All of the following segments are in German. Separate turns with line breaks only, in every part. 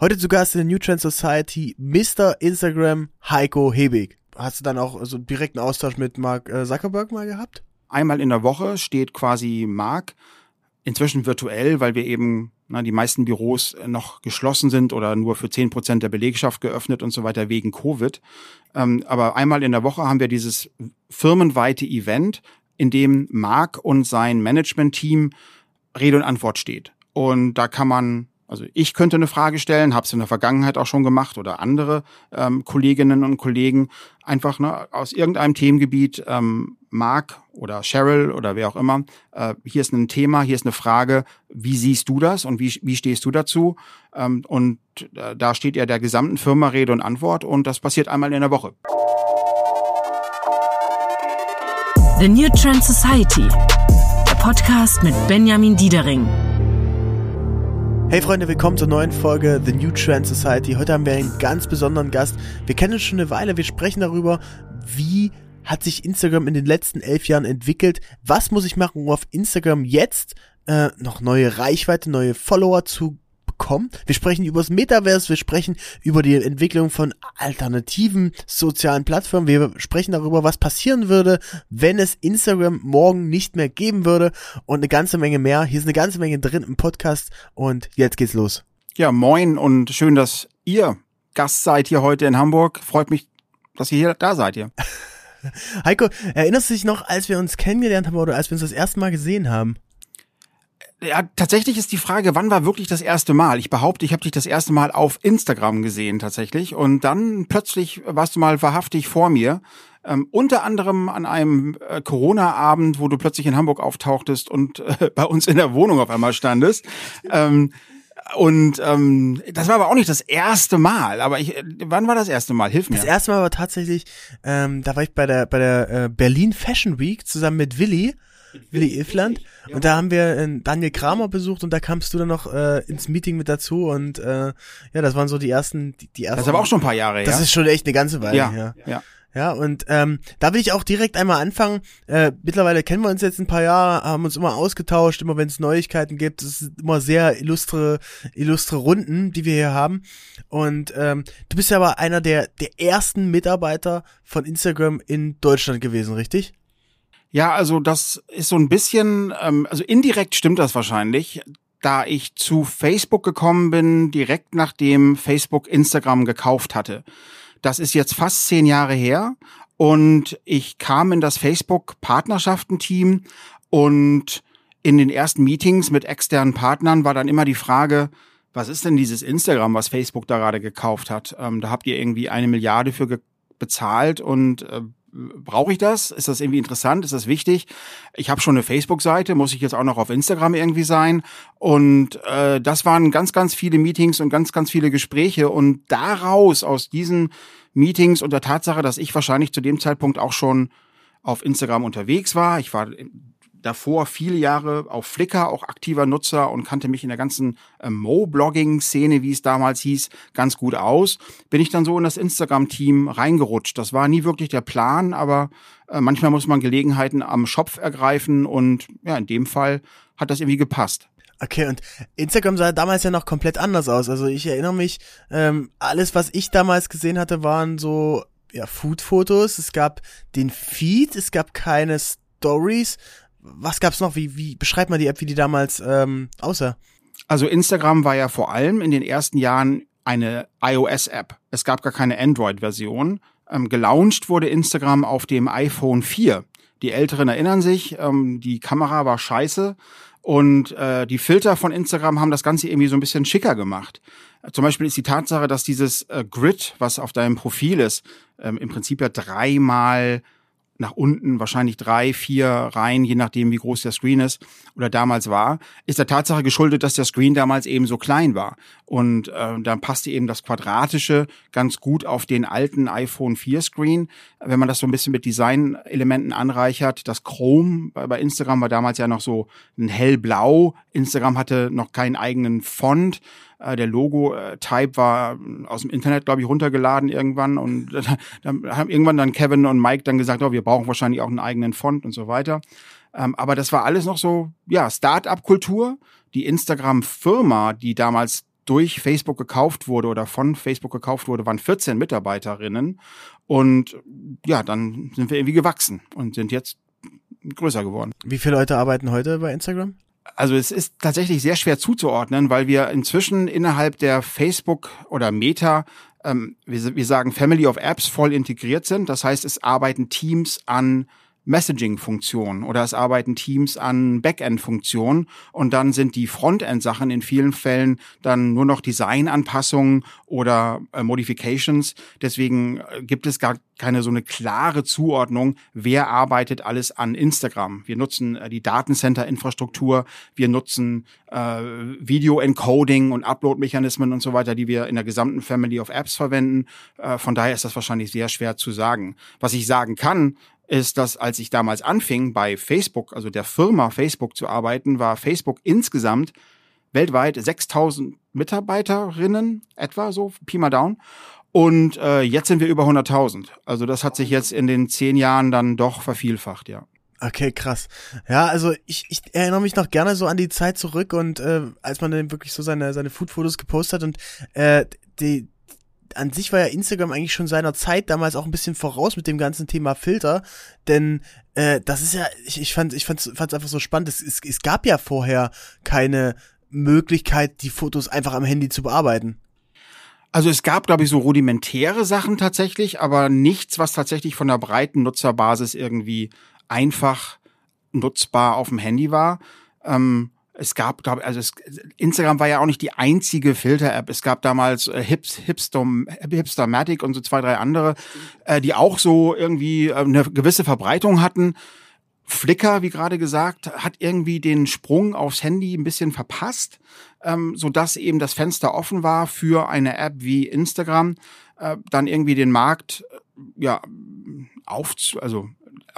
Heute zu Gast in der New Trend Society Mr. Instagram Heiko Hebig. Hast du dann auch so einen direkten Austausch mit Mark äh, Zuckerberg mal gehabt?
Einmal in der Woche steht quasi Mark, inzwischen virtuell, weil wir eben na, die meisten Büros noch geschlossen sind oder nur für zehn Prozent der Belegschaft geöffnet und so weiter wegen Covid. Ähm, aber einmal in der Woche haben wir dieses firmenweite Event, in dem Mark und sein Management-Team Rede und Antwort steht. Und da kann man also ich könnte eine Frage stellen, habe es in der Vergangenheit auch schon gemacht oder andere ähm, Kolleginnen und Kollegen einfach ne, aus irgendeinem Themengebiet, ähm, Mark oder Cheryl oder wer auch immer, äh, hier ist ein Thema, hier ist eine Frage, wie siehst du das und wie, wie stehst du dazu? Ähm, und äh, da steht ja der gesamten Firma Rede und Antwort und das passiert einmal in der Woche.
The New Trend Society, der Podcast mit Benjamin Diedering.
Hey Freunde, willkommen zur neuen Folge The New Trend Society. Heute haben wir einen ganz besonderen Gast. Wir kennen uns schon eine Weile. Wir sprechen darüber, wie hat sich Instagram in den letzten elf Jahren entwickelt. Was muss ich machen, um auf Instagram jetzt äh, noch neue Reichweite, neue Follower zu bekommen. Wir sprechen über das Metaverse, wir sprechen über die Entwicklung von alternativen sozialen Plattformen, wir sprechen darüber, was passieren würde, wenn es Instagram morgen nicht mehr geben würde und eine ganze Menge mehr. Hier ist eine ganze Menge drin im Podcast und jetzt geht's los.
Ja, moin und schön, dass ihr Gast seid hier heute in Hamburg. Freut mich, dass ihr hier da seid hier.
Heiko, erinnerst du dich noch, als wir uns kennengelernt haben oder als wir uns das erste Mal gesehen haben?
Ja, tatsächlich ist die Frage, wann war wirklich das erste Mal? Ich behaupte, ich habe dich das erste Mal auf Instagram gesehen tatsächlich und dann plötzlich warst du mal wahrhaftig vor mir. Ähm, unter anderem an einem äh, Corona-Abend, wo du plötzlich in Hamburg auftauchtest und äh, bei uns in der Wohnung auf einmal standest. Ähm, und ähm, das war aber auch nicht das erste Mal. Aber ich, wann war das erste Mal? Hilf mir.
Das erste Mal war tatsächlich, ähm, da war ich bei der bei der äh, Berlin Fashion Week zusammen mit Willi. Willi Ilfland. Und da haben wir äh, Daniel Kramer besucht und da kamst du dann noch äh, ins Meeting mit dazu und äh, ja, das waren so die ersten, die, die ersten.
Das ist aber auch schon ein paar Jahre her.
Das ist schon echt eine ganze Weile
ja,
her.
Ja.
Ja, und ähm, da will ich auch direkt einmal anfangen. Äh, mittlerweile kennen wir uns jetzt ein paar Jahre, haben uns immer ausgetauscht, immer wenn es Neuigkeiten gibt. Es ist immer sehr illustre, illustre Runden, die wir hier haben. Und ähm, du bist ja aber einer der, der ersten Mitarbeiter von Instagram in Deutschland gewesen, richtig?
Ja, also das ist so ein bisschen, ähm, also indirekt stimmt das wahrscheinlich, da ich zu Facebook gekommen bin, direkt nachdem Facebook Instagram gekauft hatte. Das ist jetzt fast zehn Jahre her und ich kam in das Facebook-Partnerschaften-Team und in den ersten Meetings mit externen Partnern war dann immer die Frage, was ist denn dieses Instagram, was Facebook da gerade gekauft hat? Ähm, da habt ihr irgendwie eine Milliarde für bezahlt und äh, brauche ich das? Ist das irgendwie interessant? Ist das wichtig? Ich habe schon eine Facebook-Seite, muss ich jetzt auch noch auf Instagram irgendwie sein? Und äh, das waren ganz, ganz viele Meetings und ganz, ganz viele Gespräche. Und daraus, aus diesen Meetings und der Tatsache, dass ich wahrscheinlich zu dem Zeitpunkt auch schon auf Instagram unterwegs war, ich war davor viele Jahre auf Flickr auch aktiver Nutzer und kannte mich in der ganzen äh, Mo-Blogging-Szene, wie es damals hieß, ganz gut aus. Bin ich dann so in das Instagram-Team reingerutscht. Das war nie wirklich der Plan, aber äh, manchmal muss man Gelegenheiten am Schopf ergreifen und ja, in dem Fall hat das irgendwie gepasst.
Okay, und Instagram sah damals ja noch komplett anders aus. Also ich erinnere mich, ähm, alles, was ich damals gesehen hatte, waren so ja, Food-Fotos. Es gab den Feed, es gab keine Stories was gab's noch? Wie, wie beschreibt man die App, wie die damals ähm, aussah?
Also Instagram war ja vor allem in den ersten Jahren eine iOS-App. Es gab gar keine Android-Version. Ähm, gelauncht wurde Instagram auf dem iPhone 4. Die Älteren erinnern sich, ähm, die Kamera war scheiße und äh, die Filter von Instagram haben das Ganze irgendwie so ein bisschen schicker gemacht. Zum Beispiel ist die Tatsache, dass dieses äh, Grid, was auf deinem Profil ist, ähm, im Prinzip ja dreimal nach unten, wahrscheinlich drei, vier Reihen, je nachdem, wie groß der Screen ist oder damals war, ist der Tatsache geschuldet, dass der Screen damals eben so klein war. Und äh, dann passte eben das Quadratische ganz gut auf den alten iPhone 4 Screen. Wenn man das so ein bisschen mit Design-Elementen anreichert, das Chrome bei, bei Instagram war damals ja noch so ein hellblau. Instagram hatte noch keinen eigenen Font. Äh, der Logo-Type war aus dem Internet, glaube ich, runtergeladen irgendwann. Und dann haben irgendwann dann Kevin und Mike dann gesagt, oh, wir brauchen wahrscheinlich auch einen eigenen Font und so weiter. Ähm, aber das war alles noch so, ja, Start-up-Kultur. Die Instagram-Firma, die damals durch Facebook gekauft wurde oder von Facebook gekauft wurde, waren 14 Mitarbeiterinnen. Und ja, dann sind wir irgendwie gewachsen und sind jetzt größer geworden.
Wie viele Leute arbeiten heute bei Instagram?
Also es ist tatsächlich sehr schwer zuzuordnen, weil wir inzwischen innerhalb der Facebook oder Meta, ähm, wir, wir sagen Family of Apps voll integriert sind. Das heißt, es arbeiten Teams an Messaging-Funktion oder es arbeiten Teams an Backend-Funktionen und dann sind die Frontend-Sachen in vielen Fällen dann nur noch Design-Anpassungen oder äh, Modifications. Deswegen äh, gibt es gar keine so eine klare Zuordnung, wer arbeitet alles an Instagram. Wir nutzen äh, die Datencenter-Infrastruktur, wir nutzen äh, Video-Encoding und Upload-Mechanismen und so weiter, die wir in der gesamten Family of Apps verwenden. Äh, von daher ist das wahrscheinlich sehr schwer zu sagen. Was ich sagen kann, ist, dass als ich damals anfing, bei Facebook, also der Firma Facebook zu arbeiten, war Facebook insgesamt weltweit 6000 Mitarbeiterinnen, etwa so, Pi mal Down. Und äh, jetzt sind wir über 100.000. Also das hat sich jetzt in den zehn Jahren dann doch vervielfacht, ja.
Okay, krass. Ja, also ich, ich erinnere mich noch gerne so an die Zeit zurück und äh, als man dann wirklich so seine, seine Food-Fotos gepostet hat und äh, die, an sich war ja Instagram eigentlich schon seiner Zeit damals auch ein bisschen voraus mit dem ganzen Thema Filter, denn äh, das ist ja, ich, ich fand, ich fand es einfach so spannend. Es, es, es gab ja vorher keine Möglichkeit, die Fotos einfach am Handy zu bearbeiten.
Also es gab, glaube ich, so rudimentäre Sachen tatsächlich, aber nichts, was tatsächlich von der breiten Nutzerbasis irgendwie einfach nutzbar auf dem Handy war. Ähm, es gab, glaube also es, Instagram war ja auch nicht die einzige Filter-App. Es gab damals äh, Hips, Hipster, Hipstermatic und so zwei, drei andere, äh, die auch so irgendwie äh, eine gewisse Verbreitung hatten. Flickr, wie gerade gesagt, hat irgendwie den Sprung aufs Handy ein bisschen verpasst, ähm, so dass eben das Fenster offen war für eine App wie Instagram, äh, dann irgendwie den Markt äh, ja auf, also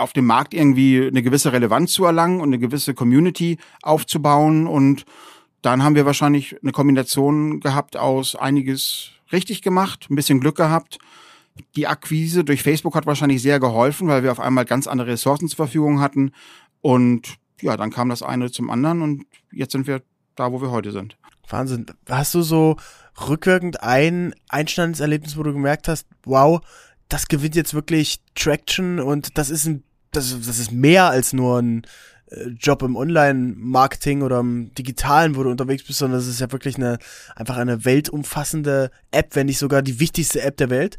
auf dem Markt irgendwie eine gewisse Relevanz zu erlangen und eine gewisse Community aufzubauen. Und dann haben wir wahrscheinlich eine Kombination gehabt aus einiges richtig gemacht, ein bisschen Glück gehabt. Die Akquise durch Facebook hat wahrscheinlich sehr geholfen, weil wir auf einmal ganz andere Ressourcen zur Verfügung hatten. Und ja, dann kam das eine zum anderen und jetzt sind wir da, wo wir heute sind.
Wahnsinn. Hast du so rückwirkend ein einschneidendes Erlebnis, wo du gemerkt hast, wow, das gewinnt jetzt wirklich Traction und das ist ein, das, das ist mehr als nur ein äh, Job im Online-Marketing oder im Digitalen, wo du unterwegs bist, sondern es ist ja wirklich eine, einfach eine weltumfassende App, wenn nicht sogar die wichtigste App der Welt.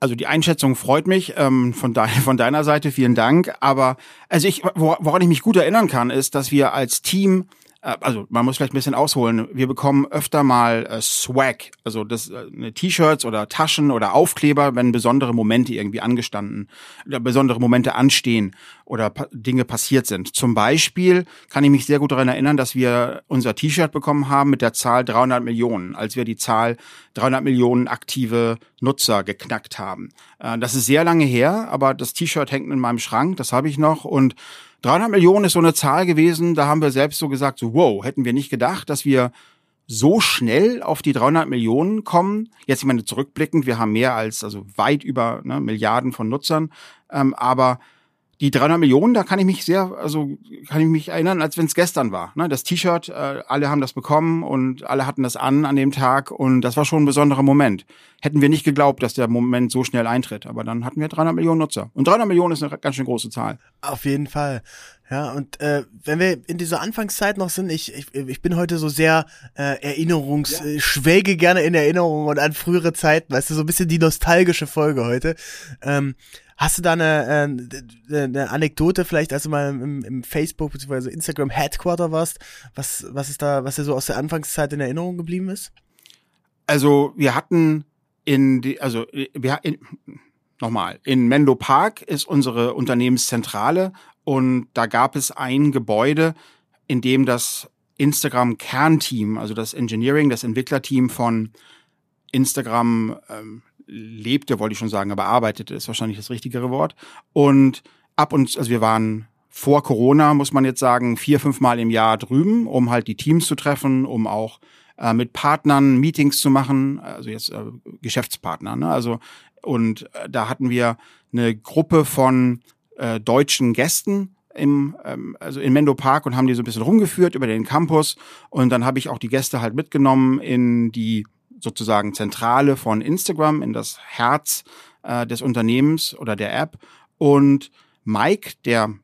Also die Einschätzung freut mich ähm, von, de von deiner Seite, vielen Dank. Aber also ich, woran ich mich gut erinnern kann, ist, dass wir als Team also man muss vielleicht ein bisschen ausholen. Wir bekommen öfter mal äh, Swag, also das äh, T-Shirts oder Taschen oder Aufkleber, wenn besondere Momente irgendwie angestanden, oder besondere Momente anstehen oder pa Dinge passiert sind. Zum Beispiel kann ich mich sehr gut daran erinnern, dass wir unser T-Shirt bekommen haben mit der Zahl 300 Millionen, als wir die Zahl 300 Millionen aktive Nutzer geknackt haben. Äh, das ist sehr lange her, aber das T-Shirt hängt in meinem Schrank, das habe ich noch und 300 Millionen ist so eine Zahl gewesen, da haben wir selbst so gesagt, so wow, hätten wir nicht gedacht, dass wir so schnell auf die 300 Millionen kommen. Jetzt, ich meine, zurückblickend, wir haben mehr als, also weit über ne, Milliarden von Nutzern, ähm, aber die 300 Millionen, da kann ich mich sehr, also kann ich mich erinnern, als wenn es gestern war. Ne? Das T-Shirt, äh, alle haben das bekommen und alle hatten das an an dem Tag und das war schon ein besonderer Moment. Hätten wir nicht geglaubt, dass der Moment so schnell eintritt, aber dann hatten wir 300 Millionen Nutzer. Und 300 Millionen ist eine ganz schön große Zahl.
Auf jeden Fall. Ja, und äh, wenn wir in dieser Anfangszeit noch sind, ich, ich, ich bin heute so sehr äh, Erinnerungs, ja. äh, schwelge gerne in Erinnerung und an frühere Zeiten, weißt du, so ein bisschen die nostalgische Folge heute. Ähm, Hast du da eine, äh, eine Anekdote vielleicht, als du mal im, im Facebook bzw. Instagram Headquarter warst, was, was ist da, was dir so aus der Anfangszeit in Erinnerung geblieben ist?
Also wir hatten in die, also wir in, nochmal, in Menlo Park ist unsere Unternehmenszentrale und da gab es ein Gebäude, in dem das Instagram Kernteam, also das Engineering, das Entwicklerteam von Instagram ähm, lebte, wollte ich schon sagen, aber arbeitete ist wahrscheinlich das richtigere Wort. Und ab und, also wir waren vor Corona, muss man jetzt sagen, vier, fünf Mal im Jahr drüben, um halt die Teams zu treffen, um auch äh, mit Partnern Meetings zu machen, also jetzt äh, Geschäftspartner, ne? Also, und äh, da hatten wir eine Gruppe von äh, deutschen Gästen im, ähm, also in Mendo Park und haben die so ein bisschen rumgeführt über den Campus. Und dann habe ich auch die Gäste halt mitgenommen in die sozusagen Zentrale von Instagram, in das Herz äh, des Unternehmens oder der App. Und Mike, der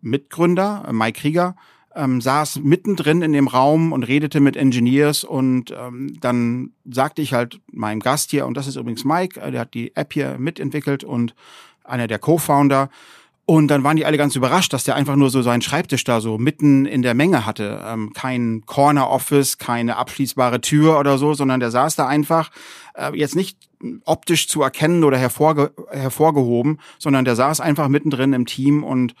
Mitgründer, äh, Mike Krieger, ähm, saß mittendrin in dem Raum und redete mit Engineers und ähm, dann sagte ich halt meinem Gast hier, und das ist übrigens Mike, äh, der hat die App hier mitentwickelt und einer der Co-Founder. Und dann waren die alle ganz überrascht, dass der einfach nur so seinen Schreibtisch da so mitten in der Menge hatte. Ähm, kein Corner Office, keine abschließbare Tür oder so, sondern der saß da einfach äh, jetzt nicht optisch zu erkennen oder hervorge hervorgehoben, sondern der saß einfach mittendrin im Team und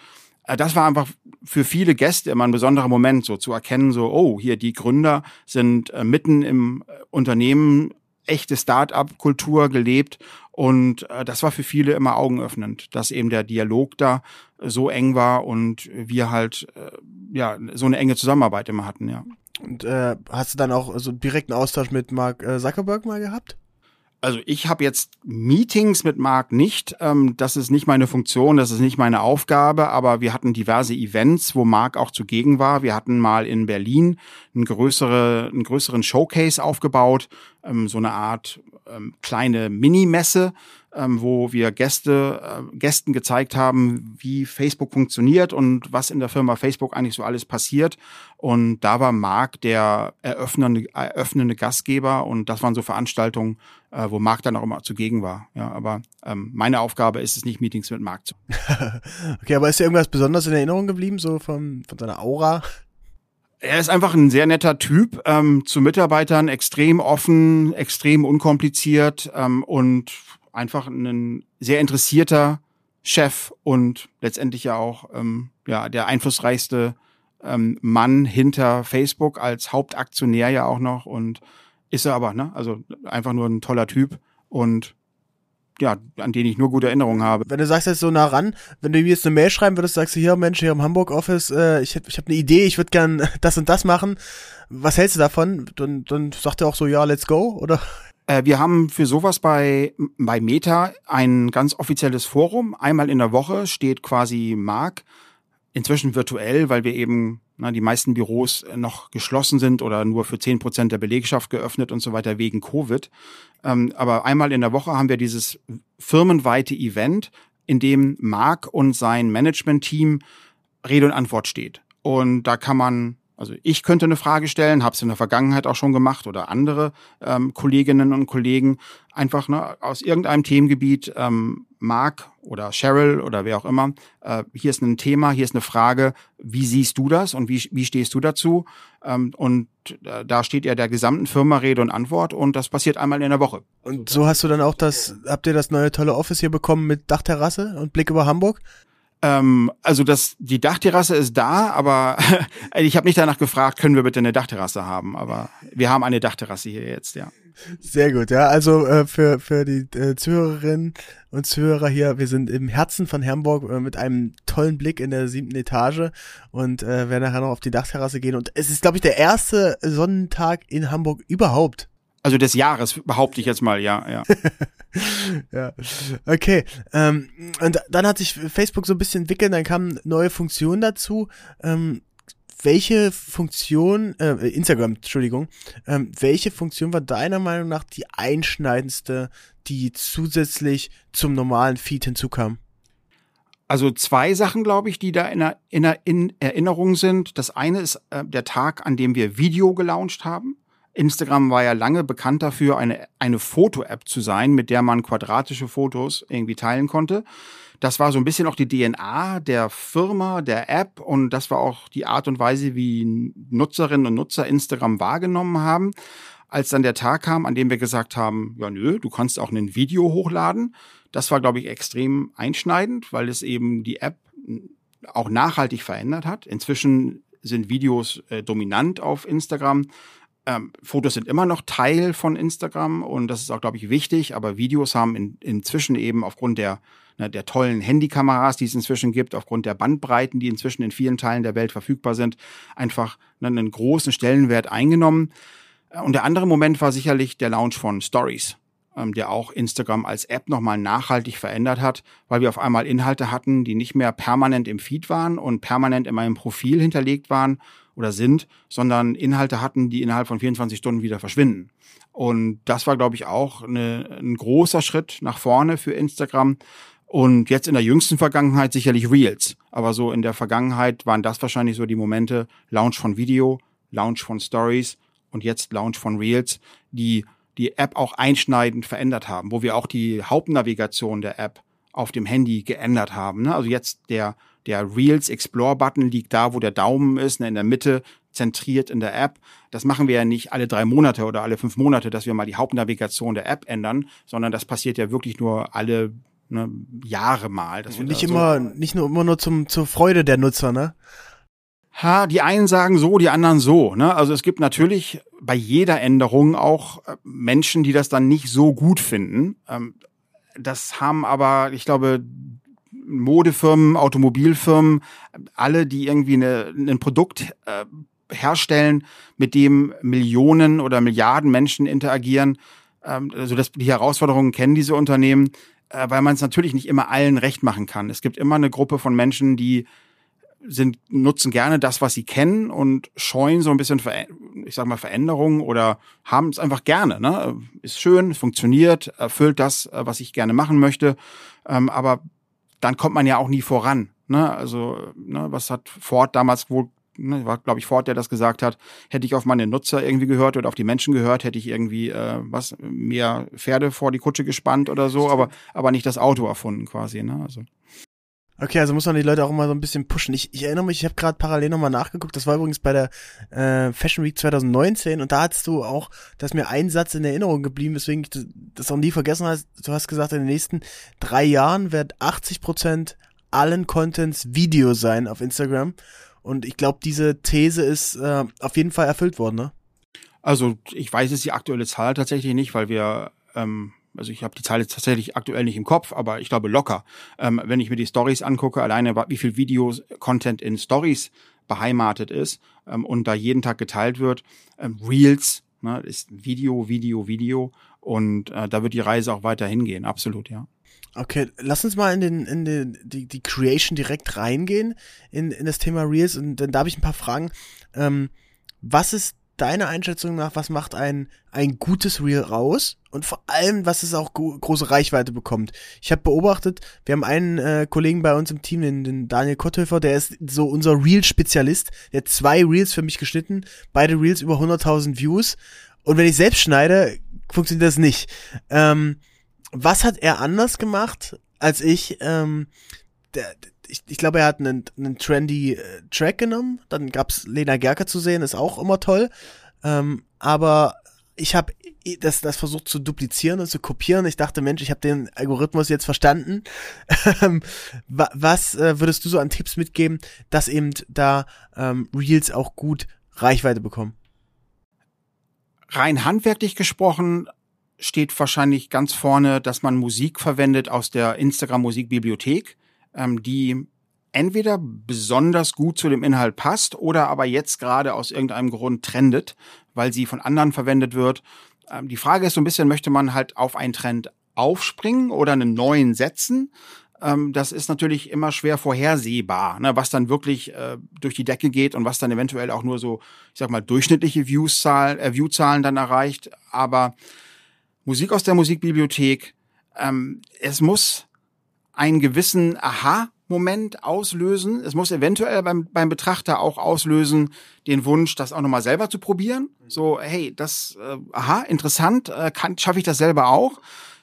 äh, das war einfach für viele Gäste immer ein besonderer Moment, so zu erkennen, so, oh, hier die Gründer sind äh, mitten im äh, Unternehmen, echte Start-up-Kultur gelebt und äh, das war für viele immer augenöffnend, dass eben der Dialog da so eng war und wir halt äh, ja so eine enge Zusammenarbeit immer hatten, ja.
Und äh, hast du dann auch so direkten Austausch mit Mark äh, Zuckerberg mal gehabt?
Also ich habe jetzt Meetings mit Marc nicht. Ähm, das ist nicht meine Funktion, das ist nicht meine Aufgabe, aber wir hatten diverse Events, wo Marc auch zugegen war. Wir hatten mal in Berlin einen, größere, einen größeren Showcase aufgebaut, ähm, so eine Art ähm, kleine Mini-Messe, ähm, wo wir Gäste, äh, Gästen gezeigt haben, wie Facebook funktioniert und was in der Firma Facebook eigentlich so alles passiert. Und da war Marc der eröffnende, eröffnende Gastgeber und das waren so Veranstaltungen, äh, wo Marc dann auch immer zugegen war. Ja, aber ähm, meine Aufgabe ist es nicht, Meetings mit Marc zu.
okay, aber ist dir irgendwas besonders in Erinnerung geblieben, so von, von seiner Aura?
Er ist einfach ein sehr netter Typ, ähm, zu Mitarbeitern extrem offen, extrem unkompliziert ähm, und einfach ein sehr interessierter Chef und letztendlich ja auch ähm, ja der einflussreichste ähm, Mann hinter Facebook als Hauptaktionär ja auch noch und ist er aber, ne? Also einfach nur ein toller Typ und ja, an den ich nur gute Erinnerungen habe.
Wenn du sagst jetzt so nah ran, wenn du mir jetzt eine Mail schreiben würdest, sagst du hier, Mensch, hier im Hamburg Office, äh, ich habe ich hab eine Idee, ich würde gern das und das machen. Was hältst du davon? Dann, dann sagt er auch so, ja, let's go, oder?
Äh, wir haben für sowas bei, bei Meta ein ganz offizielles Forum. Einmal in der Woche steht quasi Mark, inzwischen virtuell, weil wir eben na, die meisten Büros noch geschlossen sind oder nur für zehn Prozent der Belegschaft geöffnet und so weiter wegen Covid. Ähm, aber einmal in der Woche haben wir dieses firmenweite Event, in dem Mark und sein Management-Team Rede und Antwort steht. Und da kann man also ich könnte eine Frage stellen, habe es in der Vergangenheit auch schon gemacht oder andere ähm, Kolleginnen und Kollegen einfach ne, aus irgendeinem Themengebiet, ähm, Mark oder Cheryl oder wer auch immer, äh, hier ist ein Thema, hier ist eine Frage, wie siehst du das und wie, wie stehst du dazu? Ähm, und äh, da steht ja der gesamten Firma Rede und Antwort und das passiert einmal in der Woche.
Und so hast du dann auch das, habt ihr das neue tolle Office hier bekommen mit Dachterrasse und Blick über Hamburg?
Ähm, also das, die Dachterrasse ist da, aber ich habe nicht danach gefragt, können wir bitte eine Dachterrasse haben. Aber wir haben eine Dachterrasse hier jetzt, ja.
Sehr gut, ja. Also äh, für, für die äh, Zuhörerinnen und Zuhörer hier, wir sind im Herzen von Hamburg äh, mit einem tollen Blick in der siebten Etage und äh, werden nachher noch auf die Dachterrasse gehen. Und es ist, glaube ich, der erste Sonnentag in Hamburg überhaupt.
Also des Jahres, behaupte ich jetzt mal, ja, ja.
ja, okay. Ähm, und dann hat sich Facebook so ein bisschen entwickelt, dann kamen neue Funktionen dazu. Ähm, welche Funktion, äh, Instagram, Entschuldigung, ähm, welche Funktion war deiner Meinung nach die einschneidendste, die zusätzlich zum normalen Feed hinzukam?
Also zwei Sachen, glaube ich, die da in, in, in Erinnerung sind. Das eine ist äh, der Tag, an dem wir Video gelauncht haben. Instagram war ja lange bekannt dafür, eine, eine Foto-App zu sein, mit der man quadratische Fotos irgendwie teilen konnte. Das war so ein bisschen auch die DNA der Firma, der App und das war auch die Art und Weise, wie Nutzerinnen und Nutzer Instagram wahrgenommen haben. Als dann der Tag kam, an dem wir gesagt haben, ja nö, du kannst auch ein Video hochladen, das war, glaube ich, extrem einschneidend, weil es eben die App auch nachhaltig verändert hat. Inzwischen sind Videos äh, dominant auf Instagram, ähm, Fotos sind immer noch Teil von Instagram und das ist auch, glaube ich, wichtig, aber Videos haben in, inzwischen eben aufgrund der, ne, der tollen Handykameras, die es inzwischen gibt, aufgrund der Bandbreiten, die inzwischen in vielen Teilen der Welt verfügbar sind, einfach ne, einen großen Stellenwert eingenommen. Und der andere Moment war sicherlich der Launch von Stories. ähm, der auch Instagram als App nochmal nachhaltig verändert hat, weil wir auf einmal Inhalte hatten, die nicht mehr permanent im Feed waren und permanent in meinem Profil hinterlegt waren oder sind, sondern Inhalte hatten, die innerhalb von 24 Stunden wieder verschwinden. Und das war, glaube ich, auch eine, ein großer Schritt nach vorne für Instagram. Und jetzt in der jüngsten Vergangenheit sicherlich Reels. Aber so in der Vergangenheit waren das wahrscheinlich so die Momente Launch von Video, Launch von Stories und jetzt Launch von Reels, die die App auch einschneidend verändert haben, wo wir auch die Hauptnavigation der App auf dem Handy geändert haben. Ne? Also jetzt der, der Reels Explore Button liegt da, wo der Daumen ist, ne, in der Mitte, zentriert in der App. Das machen wir ja nicht alle drei Monate oder alle fünf Monate, dass wir mal die Hauptnavigation der App ändern, sondern das passiert ja wirklich nur alle ne, Jahre mal.
Dass wir nicht immer, so nicht nur immer nur zum, zur Freude der Nutzer, ne?
Ha, die einen sagen so, die anderen so. Ne? Also es gibt natürlich bei jeder Änderung auch äh, Menschen, die das dann nicht so gut finden. Ähm, das haben aber, ich glaube, Modefirmen, Automobilfirmen, alle, die irgendwie eine, ein Produkt äh, herstellen, mit dem Millionen oder Milliarden Menschen interagieren. Ähm, also das, die Herausforderungen kennen diese Unternehmen, äh, weil man es natürlich nicht immer allen recht machen kann. Es gibt immer eine Gruppe von Menschen, die sind, nutzen gerne das, was sie kennen und scheuen so ein bisschen, ich sag mal, Veränderungen oder haben es einfach gerne. Ne? Ist schön, funktioniert, erfüllt das, äh, was ich gerne machen möchte. Ähm, aber dann kommt man ja auch nie voran. Ne? Also, ne, was hat Ford damals wohl ne, war glaube ich Ford, der das gesagt hat, hätte ich auf meine Nutzer irgendwie gehört oder auf die Menschen gehört, hätte ich irgendwie äh, was mehr Pferde vor die Kutsche gespannt oder so, aber aber nicht das Auto erfunden quasi, ne? Also
Okay, also muss man die Leute auch immer so ein bisschen pushen. Ich, ich erinnere mich, ich habe gerade parallel nochmal nachgeguckt. Das war übrigens bei der äh, Fashion Week 2019 und da hattest du auch, dass mir ein Satz in Erinnerung geblieben, weswegen ich das, auch nie vergessen habe. Du hast gesagt, in den nächsten drei Jahren wird 80 Prozent allen Contents Video sein auf Instagram. Und ich glaube, diese These ist äh, auf jeden Fall erfüllt worden, ne?
Also ich weiß jetzt die aktuelle Zahl tatsächlich nicht, weil wir ähm, also ich habe die Zahl jetzt tatsächlich aktuell nicht im Kopf, aber ich glaube locker. Ähm, wenn ich mir die Stories angucke, alleine wie viel Videos, Content in Stories beheimatet ist ähm, und da jeden Tag geteilt wird, ähm, Reels ne, ist Video, Video, Video und äh, da wird die Reise auch weiter hingehen, absolut, ja.
Okay, lass uns mal in den in den die, die Creation direkt reingehen in in das Thema Reels und dann da habe ich ein paar Fragen. Ähm, was ist deiner Einschätzung nach, was macht ein, ein gutes Reel raus? Und vor allem, was es auch große Reichweite bekommt. Ich habe beobachtet, wir haben einen äh, Kollegen bei uns im Team, den, den Daniel Kotthöfer, der ist so unser Reel-Spezialist. Der hat zwei Reels für mich geschnitten, beide Reels über 100.000 Views. Und wenn ich selbst schneide, funktioniert das nicht. Ähm, was hat er anders gemacht als ich? Ähm, der, ich, ich glaube, er hat einen, einen trendy äh, Track genommen. Dann gab's Lena Gerke zu sehen, ist auch immer toll. Ähm, aber ich habe das, das versucht zu duplizieren und zu kopieren. Ich dachte, Mensch, ich habe den Algorithmus jetzt verstanden. Ähm, was äh, würdest du so an Tipps mitgeben, dass eben da ähm, Reels auch gut Reichweite bekommen?
Rein handwerklich gesprochen steht wahrscheinlich ganz vorne, dass man Musik verwendet aus der Instagram-Musikbibliothek ähm, die entweder besonders gut zu dem Inhalt passt oder aber jetzt gerade aus irgendeinem Grund trendet, weil sie von anderen verwendet wird. Ähm, die Frage ist so ein bisschen, möchte man halt auf einen Trend aufspringen oder einen neuen setzen? Ähm, das ist natürlich immer schwer vorhersehbar, ne, was dann wirklich äh, durch die Decke geht und was dann eventuell auch nur so, ich sag mal, durchschnittliche äh, Viewzahlen dann erreicht. Aber Musik aus der Musikbibliothek, ähm, es muss einen gewissen Aha-Moment auslösen. Es muss eventuell beim, beim Betrachter auch auslösen den Wunsch, das auch nochmal selber zu probieren. So, hey, das, äh, aha, interessant, äh, schaffe ich das selber auch.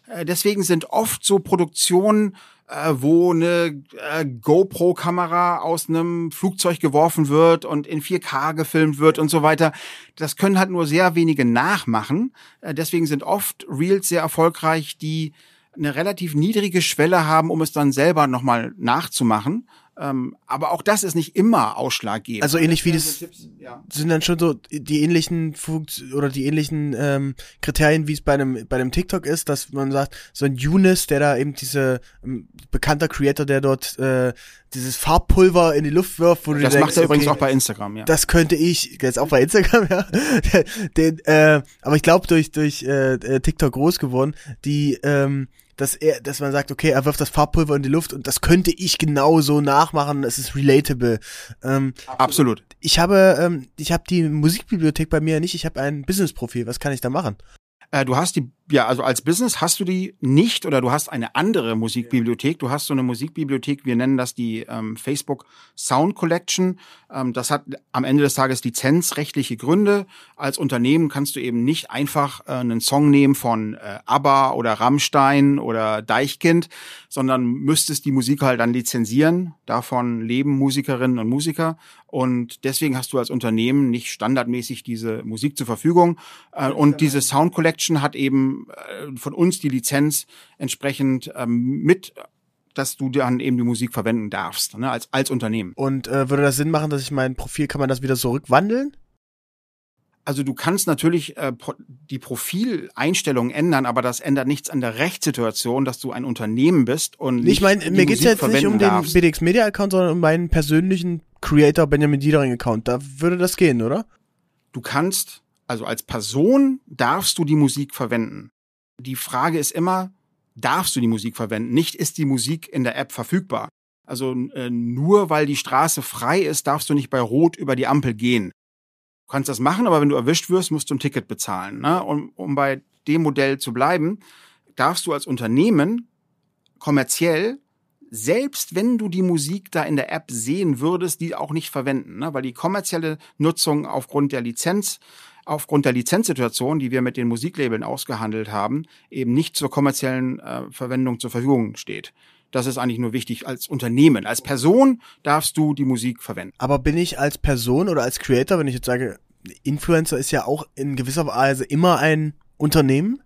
Äh, deswegen sind oft so Produktionen, äh, wo eine äh, GoPro-Kamera aus einem Flugzeug geworfen wird und in 4K gefilmt wird und so weiter. Das können halt nur sehr wenige nachmachen. Äh, deswegen sind oft Reels sehr erfolgreich, die eine relativ niedrige Schwelle haben, um es dann selber nochmal nachzumachen. Ähm, aber auch das ist nicht immer ausschlaggebend.
Also ähnlich wie das
ja.
sind dann schon so die ähnlichen Funkt oder die ähnlichen ähm, Kriterien, wie es bei einem bei einem TikTok ist, dass man sagt, so ein Younes, der da eben diese ähm, bekannter Creator, der dort äh, dieses Farbpulver in die Luft wirft, wo du
Das macht er übrigens
okay,
auch bei Instagram, ja.
das könnte ich, jetzt auch bei Instagram, ja. Den, äh, aber ich glaube durch durch äh, äh, TikTok groß geworden, die ähm, dass er, dass man sagt, okay, er wirft das Farbpulver in die Luft und das könnte ich genauso nachmachen, es ist relatable. Ähm,
Absolut.
ich habe, ähm, ich habe die Musikbibliothek bei mir nicht, ich habe ein Business-Profil, was kann ich da machen?
Äh, du hast die, ja, also als Business hast du die nicht oder du hast eine andere Musikbibliothek. Du hast so eine Musikbibliothek, wir nennen das die ähm, Facebook Sound Collection. Ähm, das hat am Ende des Tages lizenzrechtliche Gründe. Als Unternehmen kannst du eben nicht einfach äh, einen Song nehmen von äh, ABBA oder Rammstein oder Deichkind, sondern müsstest die Musik halt dann lizenzieren. Davon leben Musikerinnen und Musiker. Und deswegen hast du als Unternehmen nicht standardmäßig diese Musik zur Verfügung. Äh, und diese Sound Collection hat eben äh, von uns die Lizenz entsprechend ähm, mit, dass du dann eben die Musik verwenden darfst, ne, als, als Unternehmen.
Und äh, würde das Sinn machen, dass ich mein Profil, kann man das wieder zurückwandeln?
Also du kannst natürlich äh, die Profileinstellungen ändern, aber das ändert nichts an der Rechtssituation, dass du ein Unternehmen bist und
Ich meine,
die
mir geht's
Musik
jetzt nicht um
verwenden
den
darfst.
BDX Media Account, sondern um meinen persönlichen Creator Benjamin Diedering Account. Da würde das gehen, oder?
Du kannst, also als Person darfst du die Musik verwenden. Die Frage ist immer, darfst du die Musik verwenden? Nicht ist die Musik in der App verfügbar. Also äh, nur weil die Straße frei ist, darfst du nicht bei Rot über die Ampel gehen. Du kannst das machen, aber wenn du erwischt wirst, musst du ein Ticket bezahlen. Ne? Um, um bei dem Modell zu bleiben, darfst du als Unternehmen kommerziell, selbst wenn du die Musik da in der App sehen würdest, die auch nicht verwenden, ne? weil die kommerzielle Nutzung aufgrund der Lizenz, aufgrund der Lizenzsituation, die wir mit den Musiklabeln ausgehandelt haben, eben nicht zur kommerziellen äh, Verwendung zur Verfügung steht. Das ist eigentlich nur wichtig als Unternehmen. Als Person darfst du die Musik verwenden.
Aber bin ich als Person oder als Creator, wenn ich jetzt sage, Influencer ist ja auch in gewisser Weise immer ein Unternehmen?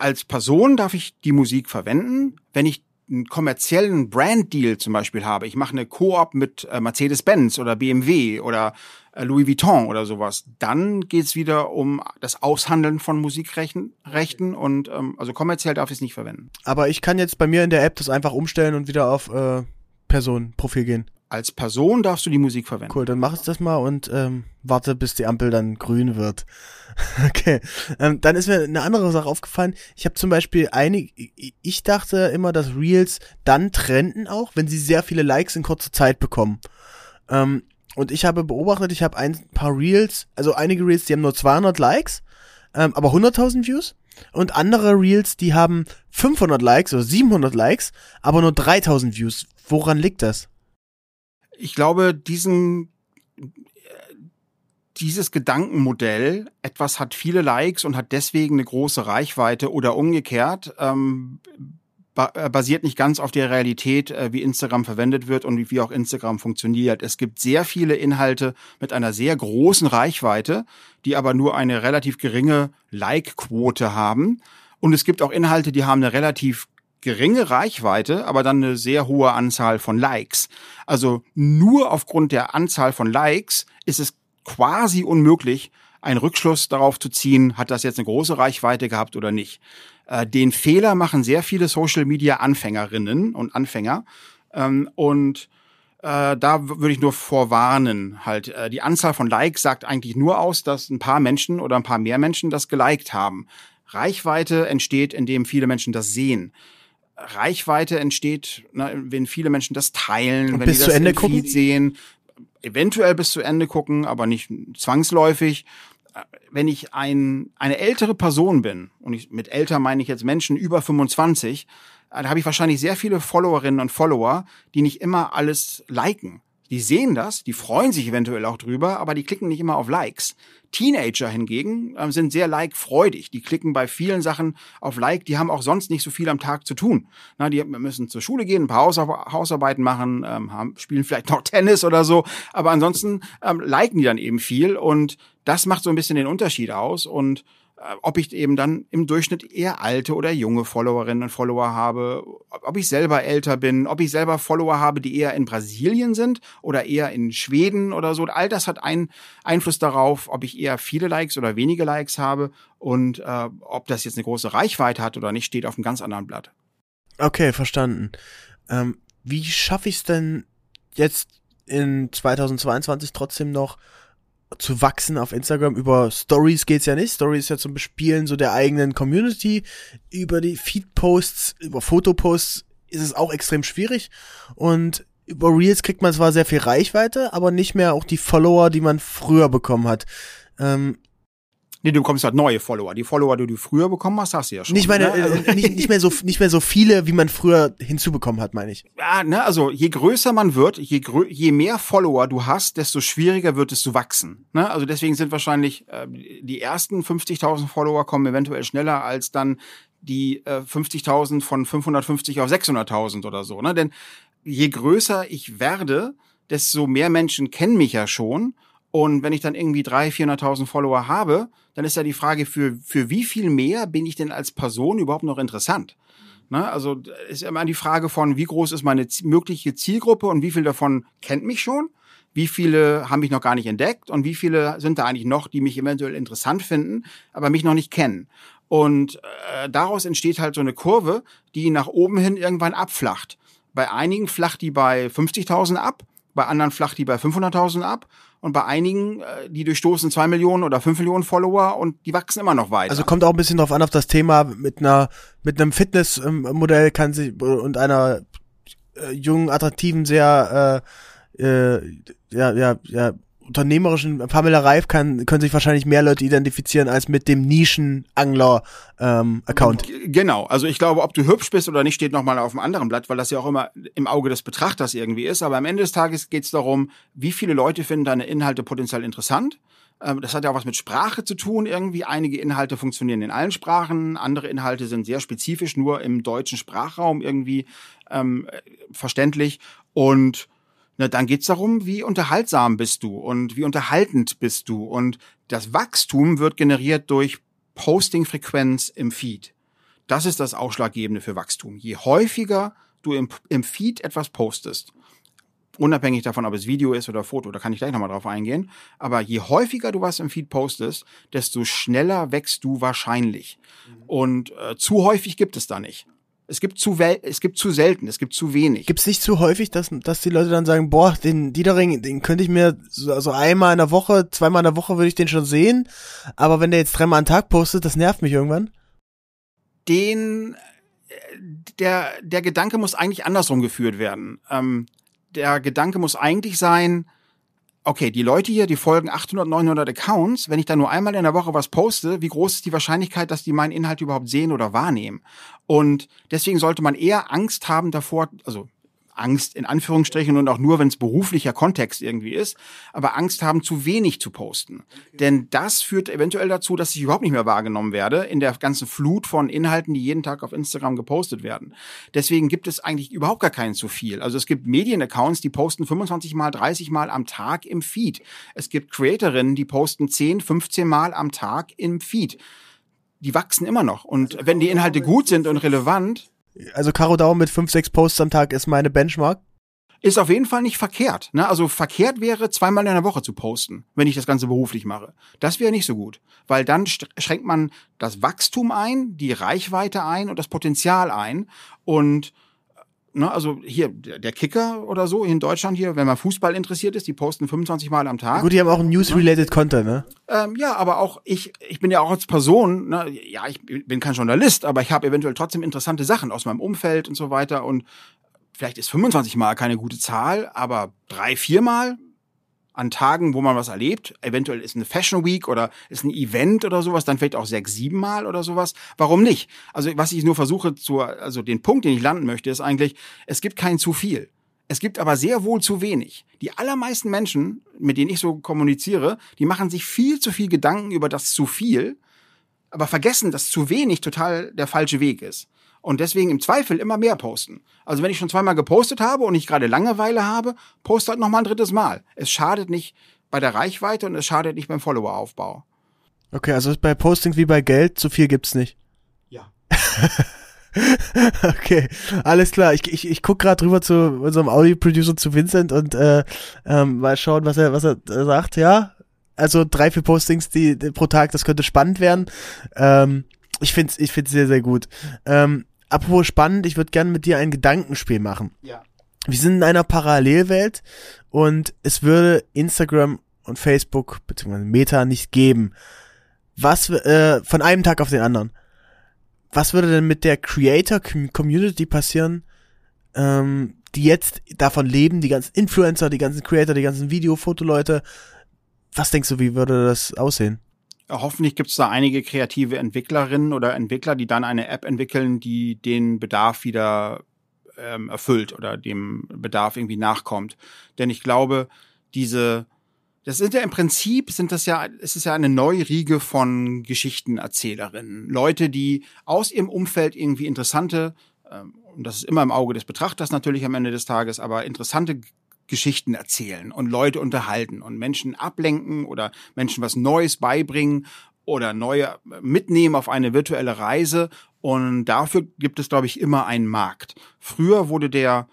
als Person darf ich die Musik verwenden, wenn ich einen kommerziellen Brand-Deal zum Beispiel habe. Ich mache eine Koop mit äh, Mercedes-Benz oder BMW oder äh, Louis Vuitton oder sowas. Dann geht's wieder um das Aushandeln von Musikrechten Rechten und ähm, also kommerziell darf ich es nicht verwenden.
Aber ich kann jetzt bei mir in der App das einfach umstellen und wieder auf äh, Personenprofil gehen.
Als Person darfst du die Musik verwenden.
Cool, dann mach ich das mal und ähm, warte, bis die Ampel dann grün wird. okay. Ähm, dann ist mir eine andere Sache aufgefallen. Ich habe zum Beispiel einige, ich dachte immer, dass Reels dann trenden auch, wenn sie sehr viele Likes in kurzer Zeit bekommen. Ähm, und ich habe beobachtet, ich habe ein paar Reels, also einige Reels, die haben nur 200 Likes, ähm, aber 100.000 Views. Und andere Reels, die haben 500 Likes oder 700 Likes, aber nur 3000 Views. Woran liegt das?
Ich glaube, diesen äh, dieses Gedankenmodell, etwas hat viele Likes und hat deswegen eine große Reichweite oder umgekehrt, ähm, äh, basiert nicht ganz auf der Realität, äh, wie Instagram verwendet wird und wie auch Instagram funktioniert. Es gibt sehr viele Inhalte mit einer sehr großen Reichweite, die aber nur eine relativ geringe Like-Quote haben. Und es gibt auch Inhalte, die haben eine relativ geringe Reichweite, aber dann eine sehr hohe Anzahl von Likes. Also nur aufgrund der Anzahl von Likes ist es quasi unmöglich, einen Rückschluss darauf zu ziehen, hat das jetzt eine große Reichweite gehabt oder nicht. Äh, den Fehler machen sehr viele Social-Media-Anfängerinnen und Anfänger. Ähm, und äh, da würde ich nur vorwarnen, halt, äh, die Anzahl von Likes sagt eigentlich nur aus, dass ein paar Menschen oder ein paar mehr Menschen das geliked haben. Reichweite entsteht, indem viele Menschen das sehen. Reichweite entsteht, ne, wenn viele Menschen das teilen,
Und
wenn
bis
die
zu
das
Ende
im
gucken?
Feed sehen, eventuell bis zu Ende gucken, aber nicht zwangsläufig. Wenn ich ein, eine ältere Person bin, und ich, mit älter meine ich jetzt Menschen über 25, äh, da habe ich wahrscheinlich sehr viele Followerinnen und Follower, die nicht immer alles liken. Die sehen das, die freuen sich eventuell auch drüber, aber die klicken nicht immer auf Likes. Teenager hingegen äh, sind sehr like-freudig. Die klicken bei vielen Sachen auf Like. Die haben auch sonst nicht so viel am Tag zu tun. Na, die müssen zur Schule gehen, ein paar Hausar Hausarbeiten machen, ähm, haben, spielen vielleicht noch Tennis oder so. Aber ansonsten ähm, liken die dann eben viel und das macht so ein bisschen den Unterschied aus. Und ob ich eben dann im Durchschnitt eher alte oder junge Followerinnen und Follower habe, ob ich selber älter bin, ob ich selber Follower habe, die eher in Brasilien sind oder eher in Schweden oder so. All das hat einen Einfluss darauf, ob ich eher viele Likes oder wenige Likes habe und äh, ob das jetzt eine große Reichweite hat oder nicht, steht auf einem ganz anderen Blatt.
Okay, verstanden. Ähm, wie schaffe ich es denn jetzt in 2022 trotzdem noch zu wachsen auf Instagram. Über Stories geht's ja nicht. Stories ist ja zum Bespielen so der eigenen Community. Über die Feed-Posts, über Fotoposts ist es auch extrem schwierig. Und über Reels kriegt man zwar sehr viel Reichweite, aber nicht mehr auch die Follower, die man früher bekommen hat. Ähm,
Nee, du bekommst halt neue Follower. Die Follower, die du früher bekommen hast, hast du ja schon.
Nicht meine,
ne? also,
äh, nicht, nicht mehr so, nicht mehr so viele, wie man früher hinzubekommen hat, meine ich.
Ja, ne, also je größer man wird, je, grö je mehr Follower du hast, desto schwieriger wird es zu wachsen. Ne? Also deswegen sind wahrscheinlich äh, die ersten 50.000 Follower kommen eventuell schneller als dann die äh, 50.000 von 550 auf 600.000 oder so. Ne? Denn je größer ich werde, desto mehr Menschen kennen mich ja schon und wenn ich dann irgendwie 300.000, 400.000 Follower habe, dann ist ja die Frage, für, für wie viel mehr bin ich denn als Person überhaupt noch interessant? Ne? Also ist immer die Frage von, wie groß ist meine mögliche Zielgruppe und wie viel davon kennt mich schon? Wie viele haben mich noch gar nicht entdeckt und wie viele sind da eigentlich noch, die mich eventuell interessant finden, aber mich noch nicht kennen? Und äh, daraus entsteht halt so eine Kurve, die nach oben hin irgendwann abflacht. Bei einigen flacht die bei 50.000 ab, bei anderen flacht die bei 500.000 ab und bei einigen, äh, die durchstoßen zwei Millionen oder fünf Millionen Follower und die wachsen immer noch weiter.
Also kommt auch ein bisschen drauf an auf das Thema mit einer mit einem Fitnessmodell kann sich und einer äh, jungen, attraktiven, sehr äh, äh, ja ja ja unternehmerischen Pamela Reif kann, können sich wahrscheinlich mehr Leute identifizieren als mit dem Nischen-Angler-Account.
Ähm, genau, also ich glaube, ob du hübsch bist oder nicht, steht nochmal auf einem anderen Blatt, weil das ja auch immer im Auge des Betrachters irgendwie ist. Aber am Ende des Tages geht es darum, wie viele Leute finden deine Inhalte potenziell interessant. Ähm, das hat ja auch was mit Sprache zu tun. Irgendwie einige Inhalte funktionieren in allen Sprachen, andere Inhalte sind sehr spezifisch nur im deutschen Sprachraum irgendwie ähm, verständlich. Und na, dann geht's darum, wie unterhaltsam bist du und wie unterhaltend bist du. Und das Wachstum wird generiert durch Posting-Frequenz im Feed. Das ist das Ausschlaggebende für Wachstum. Je häufiger du im, im Feed etwas postest, unabhängig davon, ob es Video ist oder Foto, da kann ich gleich nochmal drauf eingehen, aber je häufiger du was im Feed postest, desto schneller wächst du wahrscheinlich. Und äh, zu häufig gibt es da nicht. Es gibt zu wel es gibt zu selten, es gibt zu wenig.
Gibt es nicht zu häufig, dass, dass die Leute dann sagen, boah, den Diedering, den könnte ich mir so also einmal in der Woche, zweimal in der Woche würde ich den schon sehen, aber wenn der jetzt dreimal am Tag postet, das nervt mich irgendwann?
Den der der Gedanke muss eigentlich andersrum geführt werden. Ähm, der Gedanke muss eigentlich sein, okay, die Leute hier, die folgen 800, 900 Accounts. Wenn ich da nur einmal in der Woche was poste, wie groß ist die Wahrscheinlichkeit, dass die meinen Inhalt überhaupt sehen oder wahrnehmen? Und deswegen sollte man eher Angst haben davor, also Angst in Anführungsstrichen und auch nur, wenn es beruflicher Kontext irgendwie ist, aber Angst haben, zu wenig zu posten. Denn das führt eventuell dazu, dass ich überhaupt nicht mehr wahrgenommen werde in der ganzen Flut von Inhalten, die jeden Tag auf Instagram gepostet werden. Deswegen gibt es eigentlich überhaupt gar keinen zu viel. Also es gibt Medienaccounts, die posten 25 mal, 30 mal am Tag im Feed. Es gibt Creatorinnen, die posten 10, 15 mal am Tag im Feed. Die wachsen immer noch. Und also wenn die Inhalte gut sind und relevant,
also Caro Dauer mit fünf, sechs Posts am Tag ist meine Benchmark.
Ist auf jeden Fall nicht verkehrt. Ne? Also verkehrt wäre, zweimal in der Woche zu posten, wenn ich das Ganze beruflich mache. Das wäre nicht so gut, weil dann schränkt man das Wachstum ein, die Reichweite ein und das Potenzial ein. Und ne, also hier, der Kicker oder so in Deutschland hier, wenn man Fußball interessiert ist, die posten 25 Mal am Tag.
Gut, die haben auch News-related Content, ne?
Ähm, ja, aber auch ich, ich bin ja auch als Person, ne, ja, ich bin kein Journalist, aber ich habe eventuell trotzdem interessante Sachen aus meinem Umfeld und so weiter und vielleicht ist 25 Mal keine gute Zahl, aber drei, vier Mal an Tagen, wo man was erlebt, eventuell ist eine Fashion Week oder ist ein Event oder sowas, dann vielleicht auch sechs, sieben Mal oder sowas. Warum nicht? Also was ich nur versuche zu, also den Punkt, den ich landen möchte, ist eigentlich, es gibt kein zu viel. Es gibt aber sehr wohl zu wenig. Die allermeisten Menschen, mit denen ich so kommuniziere, die machen sich viel zu viel Gedanken über das zu viel, aber vergessen, dass zu wenig total der falsche Weg ist und deswegen im Zweifel immer mehr posten. Also wenn ich schon zweimal gepostet habe und ich gerade Langeweile habe, poste halt noch mal ein drittes Mal. Es schadet nicht bei der Reichweite und es schadet nicht beim Followeraufbau.
Okay, also ist bei Postings wie bei Geld, zu viel gibt's nicht.
Ja.
okay, alles klar. Ich, ich, ich guck gerade rüber zu unserem Audio-Producer zu Vincent und äh, ähm, mal schauen, was er, was er sagt. Ja, also drei, vier Postings die, die pro Tag, das könnte spannend werden. Ähm, ich find's, ich find's sehr, sehr gut. Ähm, apropos spannend, ich würde gerne mit dir ein Gedankenspiel machen.
Ja.
Wir sind in einer Parallelwelt und es würde Instagram und Facebook bzw. Meta nicht geben. Was äh, von einem Tag auf den anderen. Was würde denn mit der Creator Community passieren, ähm, die jetzt davon leben, die ganzen Influencer, die ganzen Creator, die ganzen Video, Fotoleute, was denkst du, wie würde das aussehen?
Hoffentlich gibt es da einige kreative Entwicklerinnen oder Entwickler, die dann eine App entwickeln, die den Bedarf wieder ähm, erfüllt oder dem Bedarf irgendwie nachkommt. Denn ich glaube, diese, das sind ja im Prinzip, sind das ja, es ist ja eine neue Riege von Geschichtenerzählerinnen. Leute, die aus ihrem Umfeld irgendwie interessante, ähm, und das ist immer im Auge des Betrachters natürlich am Ende des Tages, aber interessante Geschichten erzählen und Leute unterhalten und Menschen ablenken oder Menschen was Neues beibringen oder neue mitnehmen auf eine virtuelle Reise. Und dafür gibt es, glaube ich, immer einen Markt. Früher wurde der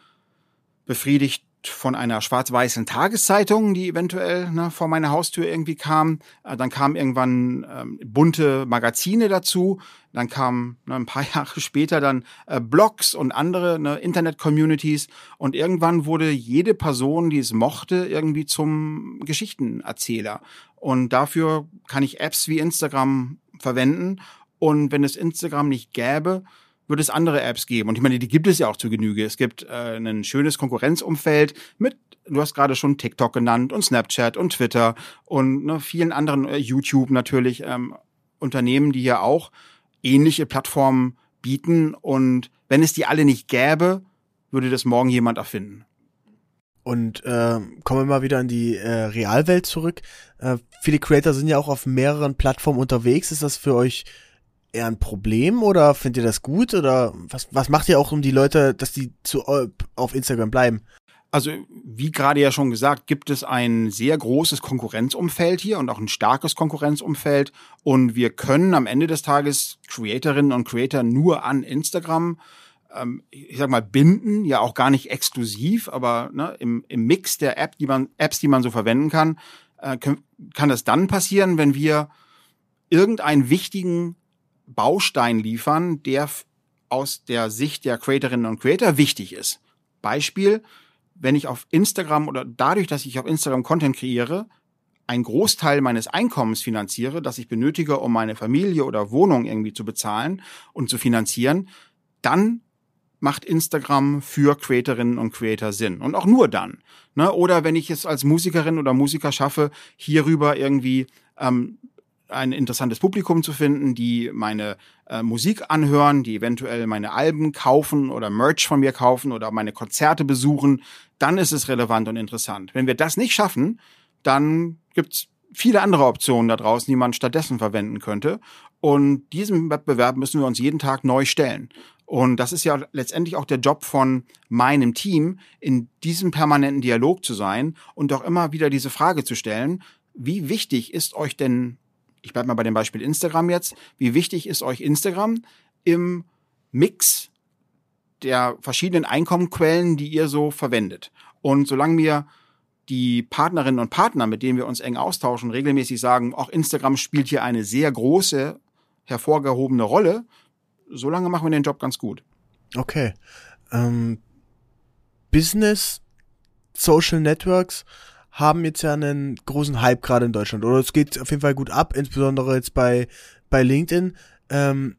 befriedigt von einer schwarz-weißen Tageszeitung, die eventuell ne, vor meiner Haustür irgendwie kam. Äh, dann kamen irgendwann ähm, bunte Magazine dazu. Dann kamen ne, ein paar Jahre später dann äh, Blogs und andere ne, Internet-Communities. Und irgendwann wurde jede Person, die es mochte, irgendwie zum Geschichtenerzähler. Und dafür kann ich Apps wie Instagram verwenden. Und wenn es Instagram nicht gäbe, würde es andere Apps geben. Und ich meine, die gibt es ja auch zu Genüge. Es gibt äh, ein schönes Konkurrenzumfeld mit, du hast gerade schon TikTok genannt und Snapchat und Twitter und ne, vielen anderen, äh, YouTube natürlich, ähm, Unternehmen, die ja auch ähnliche Plattformen bieten. Und wenn es die alle nicht gäbe, würde das morgen jemand erfinden.
Und äh, kommen wir mal wieder in die äh, Realwelt zurück. Äh, viele Creator sind ja auch auf mehreren Plattformen unterwegs. Ist das für euch eher ein Problem oder findet ihr das gut oder was, was macht ihr auch um die Leute, dass die zu, auf Instagram bleiben?
Also, wie gerade ja schon gesagt, gibt es ein sehr großes Konkurrenzumfeld hier und auch ein starkes Konkurrenzumfeld. Und wir können am Ende des Tages Creatorinnen und Creator nur an Instagram, ähm, ich sag mal, binden, ja auch gar nicht exklusiv, aber ne, im, im Mix der App, die man, Apps, die man so verwenden kann, äh, kann, kann das dann passieren, wenn wir irgendeinen wichtigen Baustein liefern, der aus der Sicht der Creatorinnen und Creator wichtig ist. Beispiel, wenn ich auf Instagram oder dadurch, dass ich auf Instagram Content kreiere, einen Großteil meines Einkommens finanziere, das ich benötige, um meine Familie oder Wohnung irgendwie zu bezahlen und zu finanzieren, dann macht Instagram für Creatorinnen und Creator Sinn. Und auch nur dann. Ne? Oder wenn ich es als Musikerin oder Musiker schaffe, hierüber irgendwie ähm, ein interessantes Publikum zu finden, die meine äh, Musik anhören, die eventuell meine Alben kaufen oder Merch von mir kaufen oder meine Konzerte besuchen, dann ist es relevant und interessant. Wenn wir das nicht schaffen, dann gibt's viele andere Optionen da draußen, die man stattdessen verwenden könnte. Und diesem Wettbewerb müssen wir uns jeden Tag neu stellen. Und das ist ja letztendlich auch der Job von meinem Team, in diesem permanenten Dialog zu sein und auch immer wieder diese Frage zu stellen, wie wichtig ist euch denn ich bleibe mal bei dem Beispiel Instagram jetzt, wie wichtig ist euch Instagram im Mix der verschiedenen Einkommenquellen, die ihr so verwendet? Und solange mir die Partnerinnen und Partner, mit denen wir uns eng austauschen, regelmäßig sagen, auch Instagram spielt hier eine sehr große, hervorgehobene Rolle, solange machen wir den Job ganz gut.
Okay. Ähm, Business, Social Networks haben jetzt ja einen großen Hype gerade in Deutschland. Oder es geht auf jeden Fall gut ab, insbesondere jetzt bei, bei LinkedIn. Ähm,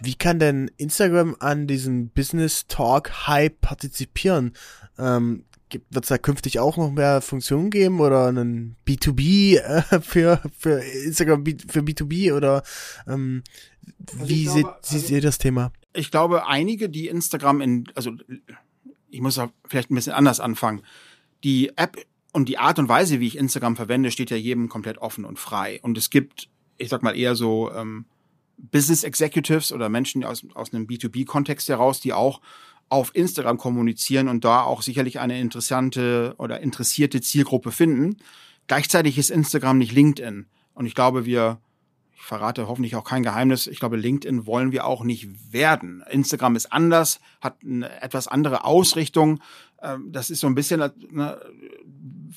wie kann denn Instagram an diesem Business Talk Hype partizipieren? Ähm, wird es da künftig auch noch mehr Funktionen geben oder einen B2B äh, für, für Instagram für B2B oder ähm, also wie seht, also, ihr das Thema?
Ich glaube, einige, die Instagram in, also ich muss vielleicht ein bisschen anders anfangen. Die App und die Art und Weise, wie ich Instagram verwende, steht ja jedem komplett offen und frei. Und es gibt, ich sag mal, eher so ähm, Business Executives oder Menschen aus, aus einem B2B-Kontext heraus, die auch auf Instagram kommunizieren und da auch sicherlich eine interessante oder interessierte Zielgruppe finden. Gleichzeitig ist Instagram nicht LinkedIn. Und ich glaube, wir ich verrate hoffentlich auch kein Geheimnis, ich glaube, LinkedIn wollen wir auch nicht werden. Instagram ist anders, hat eine etwas andere Ausrichtung. Ähm, das ist so ein bisschen, ne,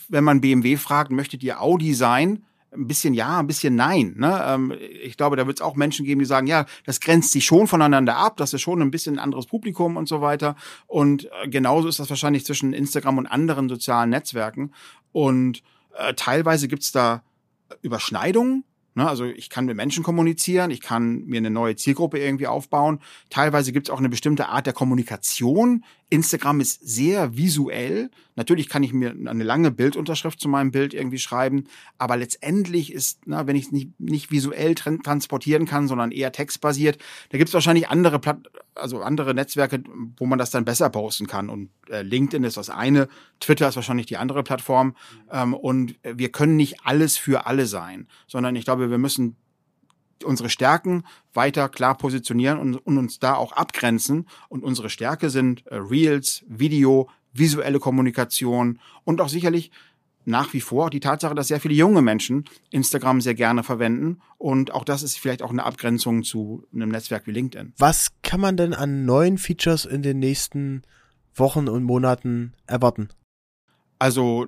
wenn man BMW fragt, möchtet ihr Audi sein? ein bisschen ja, ein bisschen nein. Ne? Ähm, ich glaube, da wird es auch Menschen geben, die sagen, ja, das grenzt sich schon voneinander ab, das ist schon ein bisschen ein anderes Publikum und so weiter. Und äh, genauso ist das wahrscheinlich zwischen Instagram und anderen sozialen Netzwerken. Und äh, teilweise gibt's da Überschneidungen, Ne, also ich kann mit Menschen kommunizieren, ich kann mir eine neue Zielgruppe irgendwie aufbauen. Teilweise gibt es auch eine bestimmte Art der Kommunikation. Instagram ist sehr visuell. Natürlich kann ich mir eine lange Bildunterschrift zu meinem Bild irgendwie schreiben, aber letztendlich ist, na, wenn ich es nicht, nicht visuell transportieren kann, sondern eher textbasiert, da gibt es wahrscheinlich andere Platt also andere Netzwerke, wo man das dann besser posten kann. Und äh, LinkedIn ist das eine, Twitter ist wahrscheinlich die andere Plattform. Ähm, und wir können nicht alles für alle sein, sondern ich glaube, wir müssen unsere Stärken weiter klar positionieren und, und uns da auch abgrenzen. Und unsere Stärke sind äh, Reels, Video, visuelle Kommunikation und auch sicherlich nach wie vor die Tatsache, dass sehr viele junge Menschen Instagram sehr gerne verwenden. Und auch das ist vielleicht auch eine Abgrenzung zu einem Netzwerk wie LinkedIn.
Was kann man denn an neuen Features in den nächsten Wochen und Monaten erwarten?
Also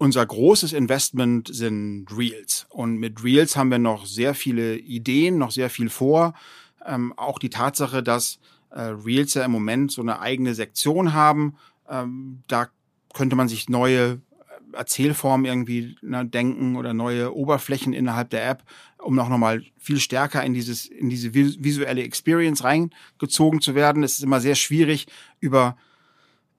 unser großes Investment sind Reels. Und mit Reels haben wir noch sehr viele Ideen, noch sehr viel vor. Ähm, auch die Tatsache, dass äh, Reels ja im Moment so eine eigene Sektion haben, ähm, da könnte man sich neue Erzählform irgendwie ne, denken oder neue Oberflächen innerhalb der App, um noch nochmal viel stärker in dieses, in diese visuelle Experience reingezogen zu werden. Es ist immer sehr schwierig, über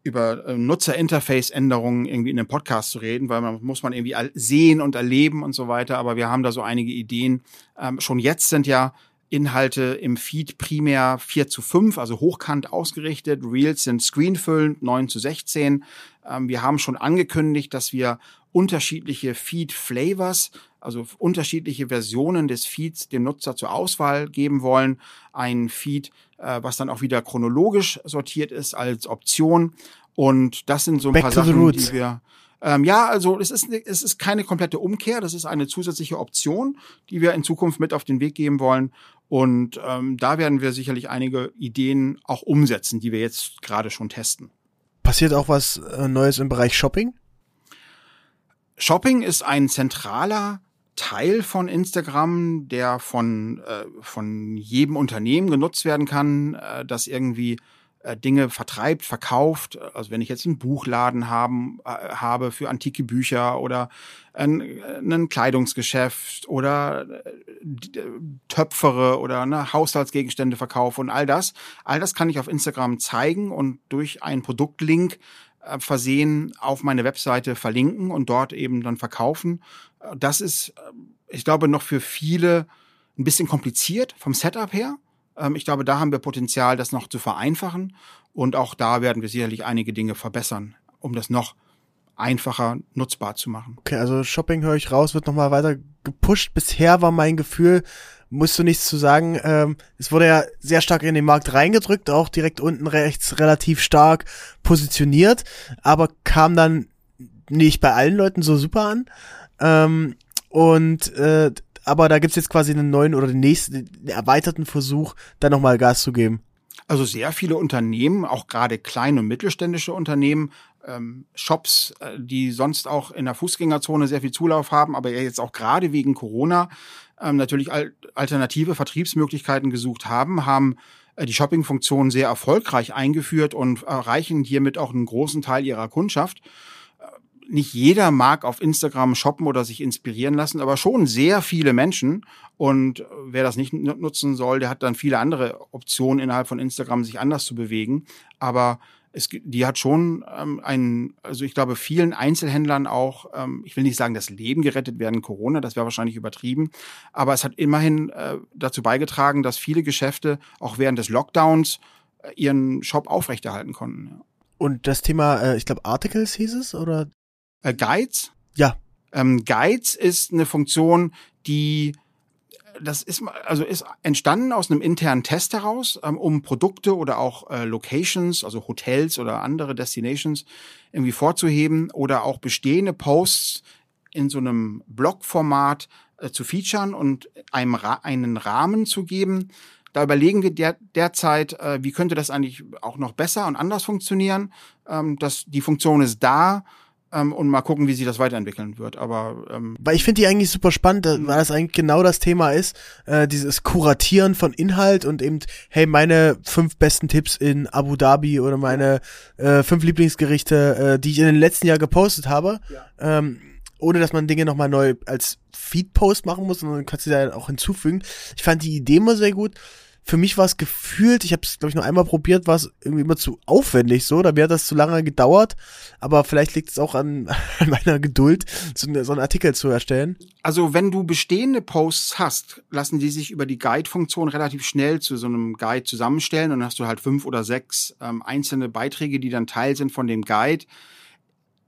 über äh, Nutzerinterface-Änderungen irgendwie in einem Podcast zu reden, weil man muss man irgendwie sehen und erleben und so weiter. Aber wir haben da so einige Ideen. Ähm, schon jetzt sind ja Inhalte im Feed primär 4 zu 5, also hochkant ausgerichtet. Reels sind screenfüllend 9 zu 16. Ähm, wir haben schon angekündigt, dass wir unterschiedliche Feed-Flavors, also unterschiedliche Versionen des Feeds dem Nutzer zur Auswahl geben wollen. Ein Feed, was dann auch wieder chronologisch sortiert ist als Option. Und das sind so ein
Back
paar Sachen, die wir ähm, ja, also es ist, es ist keine komplette Umkehr, das ist eine zusätzliche Option, die wir in Zukunft mit auf den Weg geben wollen. Und ähm, da werden wir sicherlich einige Ideen auch umsetzen, die wir jetzt gerade schon testen.
Passiert auch was äh, Neues im Bereich Shopping?
Shopping ist ein zentraler Teil von Instagram, der von, äh, von jedem Unternehmen genutzt werden kann, äh, das irgendwie äh, Dinge vertreibt, verkauft. Also wenn ich jetzt einen Buchladen haben, äh, habe für antike Bücher oder ein, ein Kleidungsgeschäft oder äh, Töpfere oder ne, Haushaltsgegenstände verkaufe und all das, all das kann ich auf Instagram zeigen und durch einen Produktlink äh, versehen auf meine Webseite verlinken und dort eben dann verkaufen. Das ist, ich glaube, noch für viele ein bisschen kompliziert vom Setup her. Ähm, ich glaube, da haben wir Potenzial, das noch zu vereinfachen. Und auch da werden wir sicherlich einige Dinge verbessern, um das noch einfacher nutzbar zu machen.
Okay, also Shopping höre ich raus, wird nochmal weiter gepusht. Bisher war mein Gefühl, musst du nichts zu sagen, ähm, es wurde ja sehr stark in den Markt reingedrückt, auch direkt unten rechts relativ stark positioniert, aber kam dann nicht bei allen Leuten so super an. Ähm, und äh, aber da gibt's jetzt quasi einen neuen oder den nächsten, den erweiterten Versuch, da nochmal Gas zu geben.
Also sehr viele Unternehmen, auch gerade kleine und mittelständische Unternehmen, ähm, Shops, äh, die sonst auch in der Fußgängerzone sehr viel Zulauf haben, aber jetzt auch gerade wegen Corona ähm, natürlich al alternative Vertriebsmöglichkeiten gesucht haben, haben äh, die Shopping-Funktion sehr erfolgreich eingeführt und erreichen hiermit auch einen großen Teil ihrer Kundschaft nicht jeder mag auf Instagram shoppen oder sich inspirieren lassen, aber schon sehr viele Menschen. Und wer das nicht nutzen soll, der hat dann viele andere Optionen innerhalb von Instagram, sich anders zu bewegen. Aber es, die hat schon ähm, ein, also ich glaube, vielen Einzelhändlern auch, ähm, ich will nicht sagen, das Leben gerettet werden Corona, das wäre wahrscheinlich übertrieben, aber es hat immerhin äh, dazu beigetragen, dass viele Geschäfte auch während des Lockdowns äh, ihren Shop aufrechterhalten konnten. Ja.
Und das Thema, äh, ich glaube, Articles hieß es, oder?
Äh, Guides?
Ja.
Ähm, Guides ist eine Funktion, die das ist also ist entstanden aus einem internen Test heraus, ähm, um Produkte oder auch äh, Locations, also Hotels oder andere Destinations irgendwie vorzuheben oder auch bestehende Posts in so einem Blogformat äh, zu featuren und einem Ra einen Rahmen zu geben. Da überlegen wir der, derzeit, äh, wie könnte das eigentlich auch noch besser und anders funktionieren. Ähm, das, die Funktion ist da ähm, und mal gucken, wie sich das weiterentwickeln wird. Aber ähm,
weil ich finde die eigentlich super spannend, weil das eigentlich genau das Thema ist, äh, dieses Kuratieren von Inhalt und eben, hey, meine fünf besten Tipps in Abu Dhabi oder meine äh, fünf Lieblingsgerichte, äh, die ich in den letzten Jahr gepostet habe. Ja. Ähm, ohne dass man Dinge nochmal neu als Feed-Post machen muss, sondern kannst du da auch hinzufügen. Ich fand die Idee immer sehr gut. Für mich war es gefühlt, ich habe es glaube ich nur einmal probiert, war es irgendwie immer zu aufwendig so, da wäre das zu lange gedauert, aber vielleicht liegt es auch an, an meiner Geduld, so, so einen Artikel zu erstellen.
Also wenn du bestehende Posts hast, lassen die sich über die Guide-Funktion relativ schnell zu so einem Guide zusammenstellen und dann hast du halt fünf oder sechs ähm, einzelne Beiträge, die dann Teil sind von dem Guide.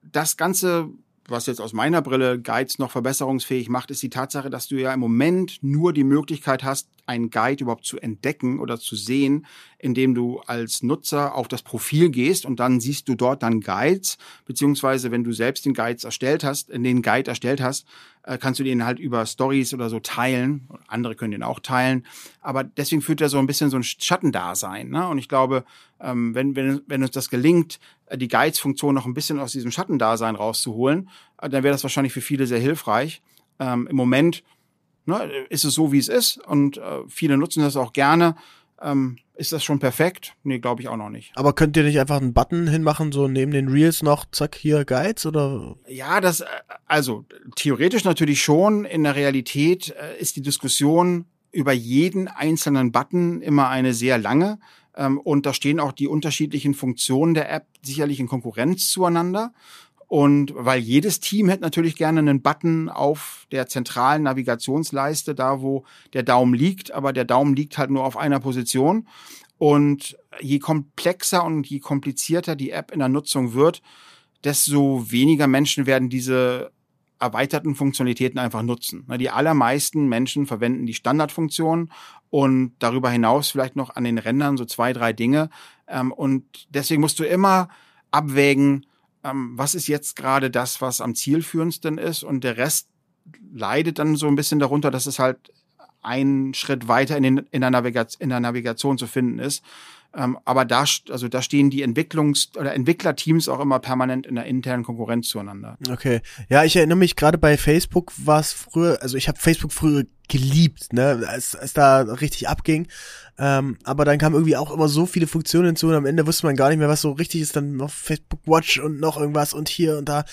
Das Ganze was jetzt aus meiner Brille Guides noch verbesserungsfähig macht, ist die Tatsache, dass du ja im Moment nur die Möglichkeit hast, einen Guide überhaupt zu entdecken oder zu sehen, indem du als Nutzer auf das Profil gehst und dann siehst du dort dann Guides, beziehungsweise wenn du selbst den Guides erstellt hast, in den Guide erstellt hast, äh, kannst du den halt über Stories oder so teilen. Andere können den auch teilen. Aber deswegen führt er so ein bisschen so ein Schattendasein. Ne? Und ich glaube, ähm, wenn, wenn, wenn uns das gelingt, äh, die Guides-Funktion noch ein bisschen aus diesem Schattendasein rauszuholen, äh, dann wäre das wahrscheinlich für viele sehr hilfreich. Ähm, Im Moment ne, ist es so, wie es ist und viele nutzen das auch gerne. Ähm, ist das schon perfekt? Nee, glaube ich auch noch nicht.
Aber könnt ihr nicht einfach einen Button hinmachen, so neben den Reels noch, zack, hier Guides oder?
Ja, das, äh, also theoretisch natürlich schon. In der Realität äh, ist die Diskussion über jeden einzelnen Button immer eine sehr lange. Ähm, und da stehen auch die unterschiedlichen Funktionen der App sicherlich in Konkurrenz zueinander. Und weil jedes Team hätte natürlich gerne einen Button auf der zentralen Navigationsleiste, da wo der Daumen liegt, aber der Daumen liegt halt nur auf einer Position. Und je komplexer und je komplizierter die App in der Nutzung wird, desto weniger Menschen werden diese erweiterten Funktionalitäten einfach nutzen. Die allermeisten Menschen verwenden die Standardfunktion und darüber hinaus vielleicht noch an den Rändern so zwei, drei Dinge. Ähm, und deswegen musst du immer abwägen, ähm, was ist jetzt gerade das, was am zielführendsten ist und der Rest leidet dann so ein bisschen darunter, dass es halt ein Schritt weiter in, den, in, der, Navigation, in der Navigation zu finden ist. Ähm, aber da, also da stehen die Entwicklungs- oder Entwicklerteams auch immer permanent in der internen Konkurrenz zueinander.
Okay. Ja, ich erinnere mich gerade bei Facebook war es früher, also ich habe Facebook früher geliebt, ne, als, als da richtig abging. Ähm, aber dann kamen irgendwie auch immer so viele Funktionen hinzu und am Ende wusste man gar nicht mehr, was so richtig ist. Dann noch Facebook Watch und noch irgendwas und hier und da.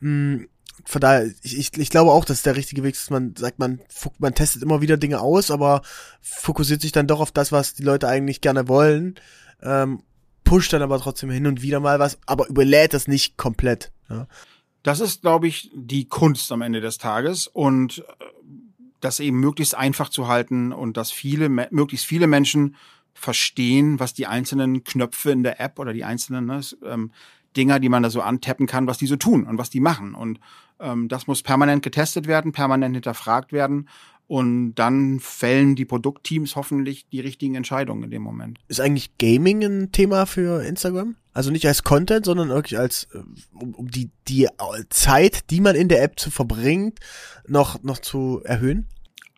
Mh, mm, von daher, ich, ich, ich glaube auch, dass der richtige Weg ist, man sagt, man, man testet immer wieder Dinge aus, aber fokussiert sich dann doch auf das, was die Leute eigentlich gerne wollen, ähm, pusht dann aber trotzdem hin und wieder mal was, aber überlädt das nicht komplett. Ja.
Das ist, glaube ich, die Kunst am Ende des Tages und äh, das eben möglichst einfach zu halten und dass viele, möglichst viele Menschen verstehen, was die einzelnen Knöpfe in der App oder die einzelnen ne, ähm, Dinger, die man da so antappen kann, was die so tun und was die machen. Und ähm, das muss permanent getestet werden, permanent hinterfragt werden. Und dann fällen die Produktteams hoffentlich die richtigen Entscheidungen in dem Moment.
Ist eigentlich Gaming ein Thema für Instagram? Also nicht als Content, sondern wirklich als äh, um, die die Zeit, die man in der App zu verbringt, noch noch zu erhöhen.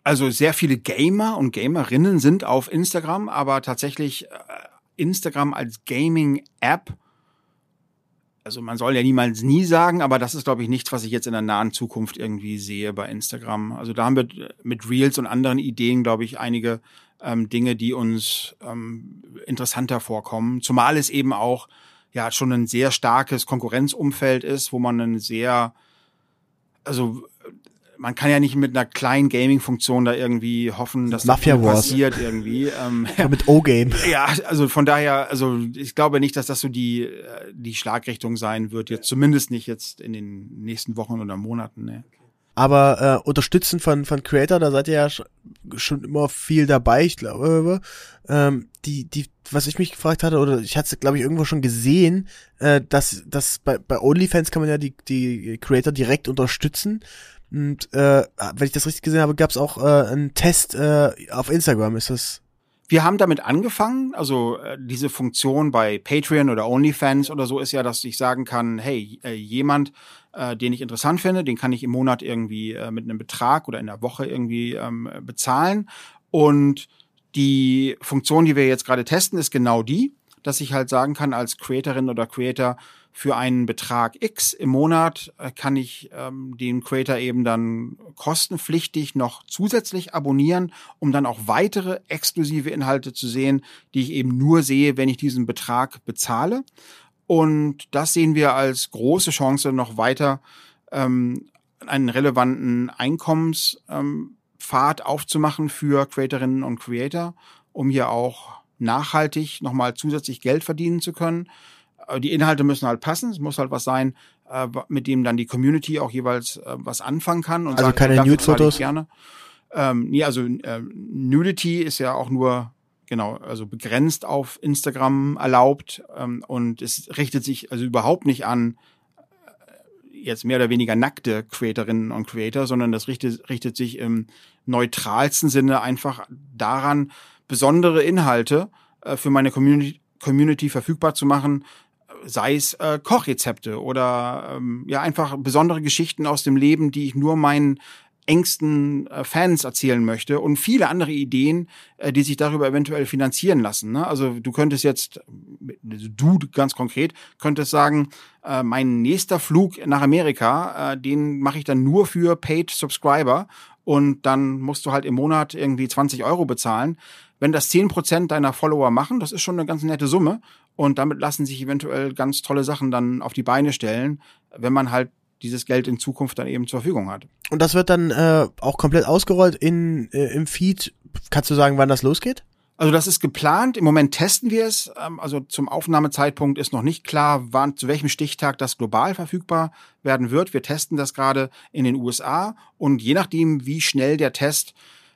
Also sehr viele Gamer und Gamerinnen sind auf Instagram, aber tatsächlich äh, Instagram als Gaming-App also man soll ja niemals nie sagen, aber das ist, glaube ich, nichts, was ich jetzt in der nahen Zukunft irgendwie sehe bei Instagram. Also da haben wir mit Reels und anderen Ideen, glaube ich, einige ähm, Dinge, die uns ähm, interessanter vorkommen. Zumal es eben auch ja schon ein sehr starkes Konkurrenzumfeld ist, wo man ein sehr, also man kann ja nicht mit einer kleinen Gaming-Funktion da irgendwie hoffen, dass
Mafia
das passiert irgendwie.
Ähm, ja, mit O-Game.
Ja, also von daher, also ich glaube nicht, dass das so die äh, die Schlagrichtung sein wird. Jetzt zumindest nicht jetzt in den nächsten Wochen oder Monaten. Ne.
Aber äh, unterstützen von von Creator, da seid ihr ja schon immer viel dabei, ich glaube. Ähm, die die was ich mich gefragt hatte oder ich hatte es glaube ich irgendwo schon gesehen, äh, dass dass bei bei OnlyFans kann man ja die die Creator direkt unterstützen. Und äh, wenn ich das richtig gesehen habe, gab es auch äh, einen Test äh, auf Instagram. Ist das?
wir haben damit angefangen, also äh, diese Funktion bei Patreon oder OnlyFans oder so ist ja, dass ich sagen kann, hey, äh, jemand, äh, den ich interessant finde, den kann ich im Monat irgendwie äh, mit einem Betrag oder in der Woche irgendwie ähm, bezahlen. Und die Funktion, die wir jetzt gerade testen, ist genau die, dass ich halt sagen kann, als Creatorin oder Creator, für einen Betrag X im Monat äh, kann ich ähm, den Creator eben dann kostenpflichtig noch zusätzlich abonnieren, um dann auch weitere exklusive Inhalte zu sehen, die ich eben nur sehe, wenn ich diesen Betrag bezahle. Und das sehen wir als große Chance, noch weiter ähm, einen relevanten Einkommenspfad ähm, aufzumachen für Creatorinnen und Creator, um hier auch nachhaltig nochmal zusätzlich Geld verdienen zu können die Inhalte müssen halt passen. Es muss halt was sein, äh, mit dem dann die Community auch jeweils äh, was anfangen kann. Und
also sagt, keine Nude-Fotos?
Gerne. Ähm, nee, also äh, Nudity ist ja auch nur genau, also begrenzt auf Instagram erlaubt ähm, und es richtet sich also überhaupt nicht an äh, jetzt mehr oder weniger nackte Creatorinnen und Creator, sondern das richtet, richtet sich im neutralsten Sinne einfach daran, besondere Inhalte äh, für meine Community, Community verfügbar zu machen, sei es äh, Kochrezepte oder ähm, ja einfach besondere Geschichten aus dem Leben, die ich nur meinen engsten äh, Fans erzählen möchte und viele andere Ideen, äh, die sich darüber eventuell finanzieren lassen. Ne? Also du könntest jetzt, also du ganz konkret, könntest sagen, äh, mein nächster Flug nach Amerika, äh, den mache ich dann nur für Paid Subscriber und dann musst du halt im Monat irgendwie 20 Euro bezahlen. Wenn das 10% deiner Follower machen, das ist schon eine ganz nette Summe und damit lassen sich eventuell ganz tolle Sachen dann auf die Beine stellen, wenn man halt dieses Geld in Zukunft dann eben zur Verfügung hat.
Und das wird dann äh, auch komplett ausgerollt in, äh, im Feed. Kannst du sagen, wann das losgeht?
Also das ist geplant. Im Moment testen wir es. Ähm, also zum Aufnahmezeitpunkt ist noch nicht klar, wann zu welchem Stichtag das global verfügbar werden wird. Wir testen das gerade in den USA und je nachdem, wie schnell der Test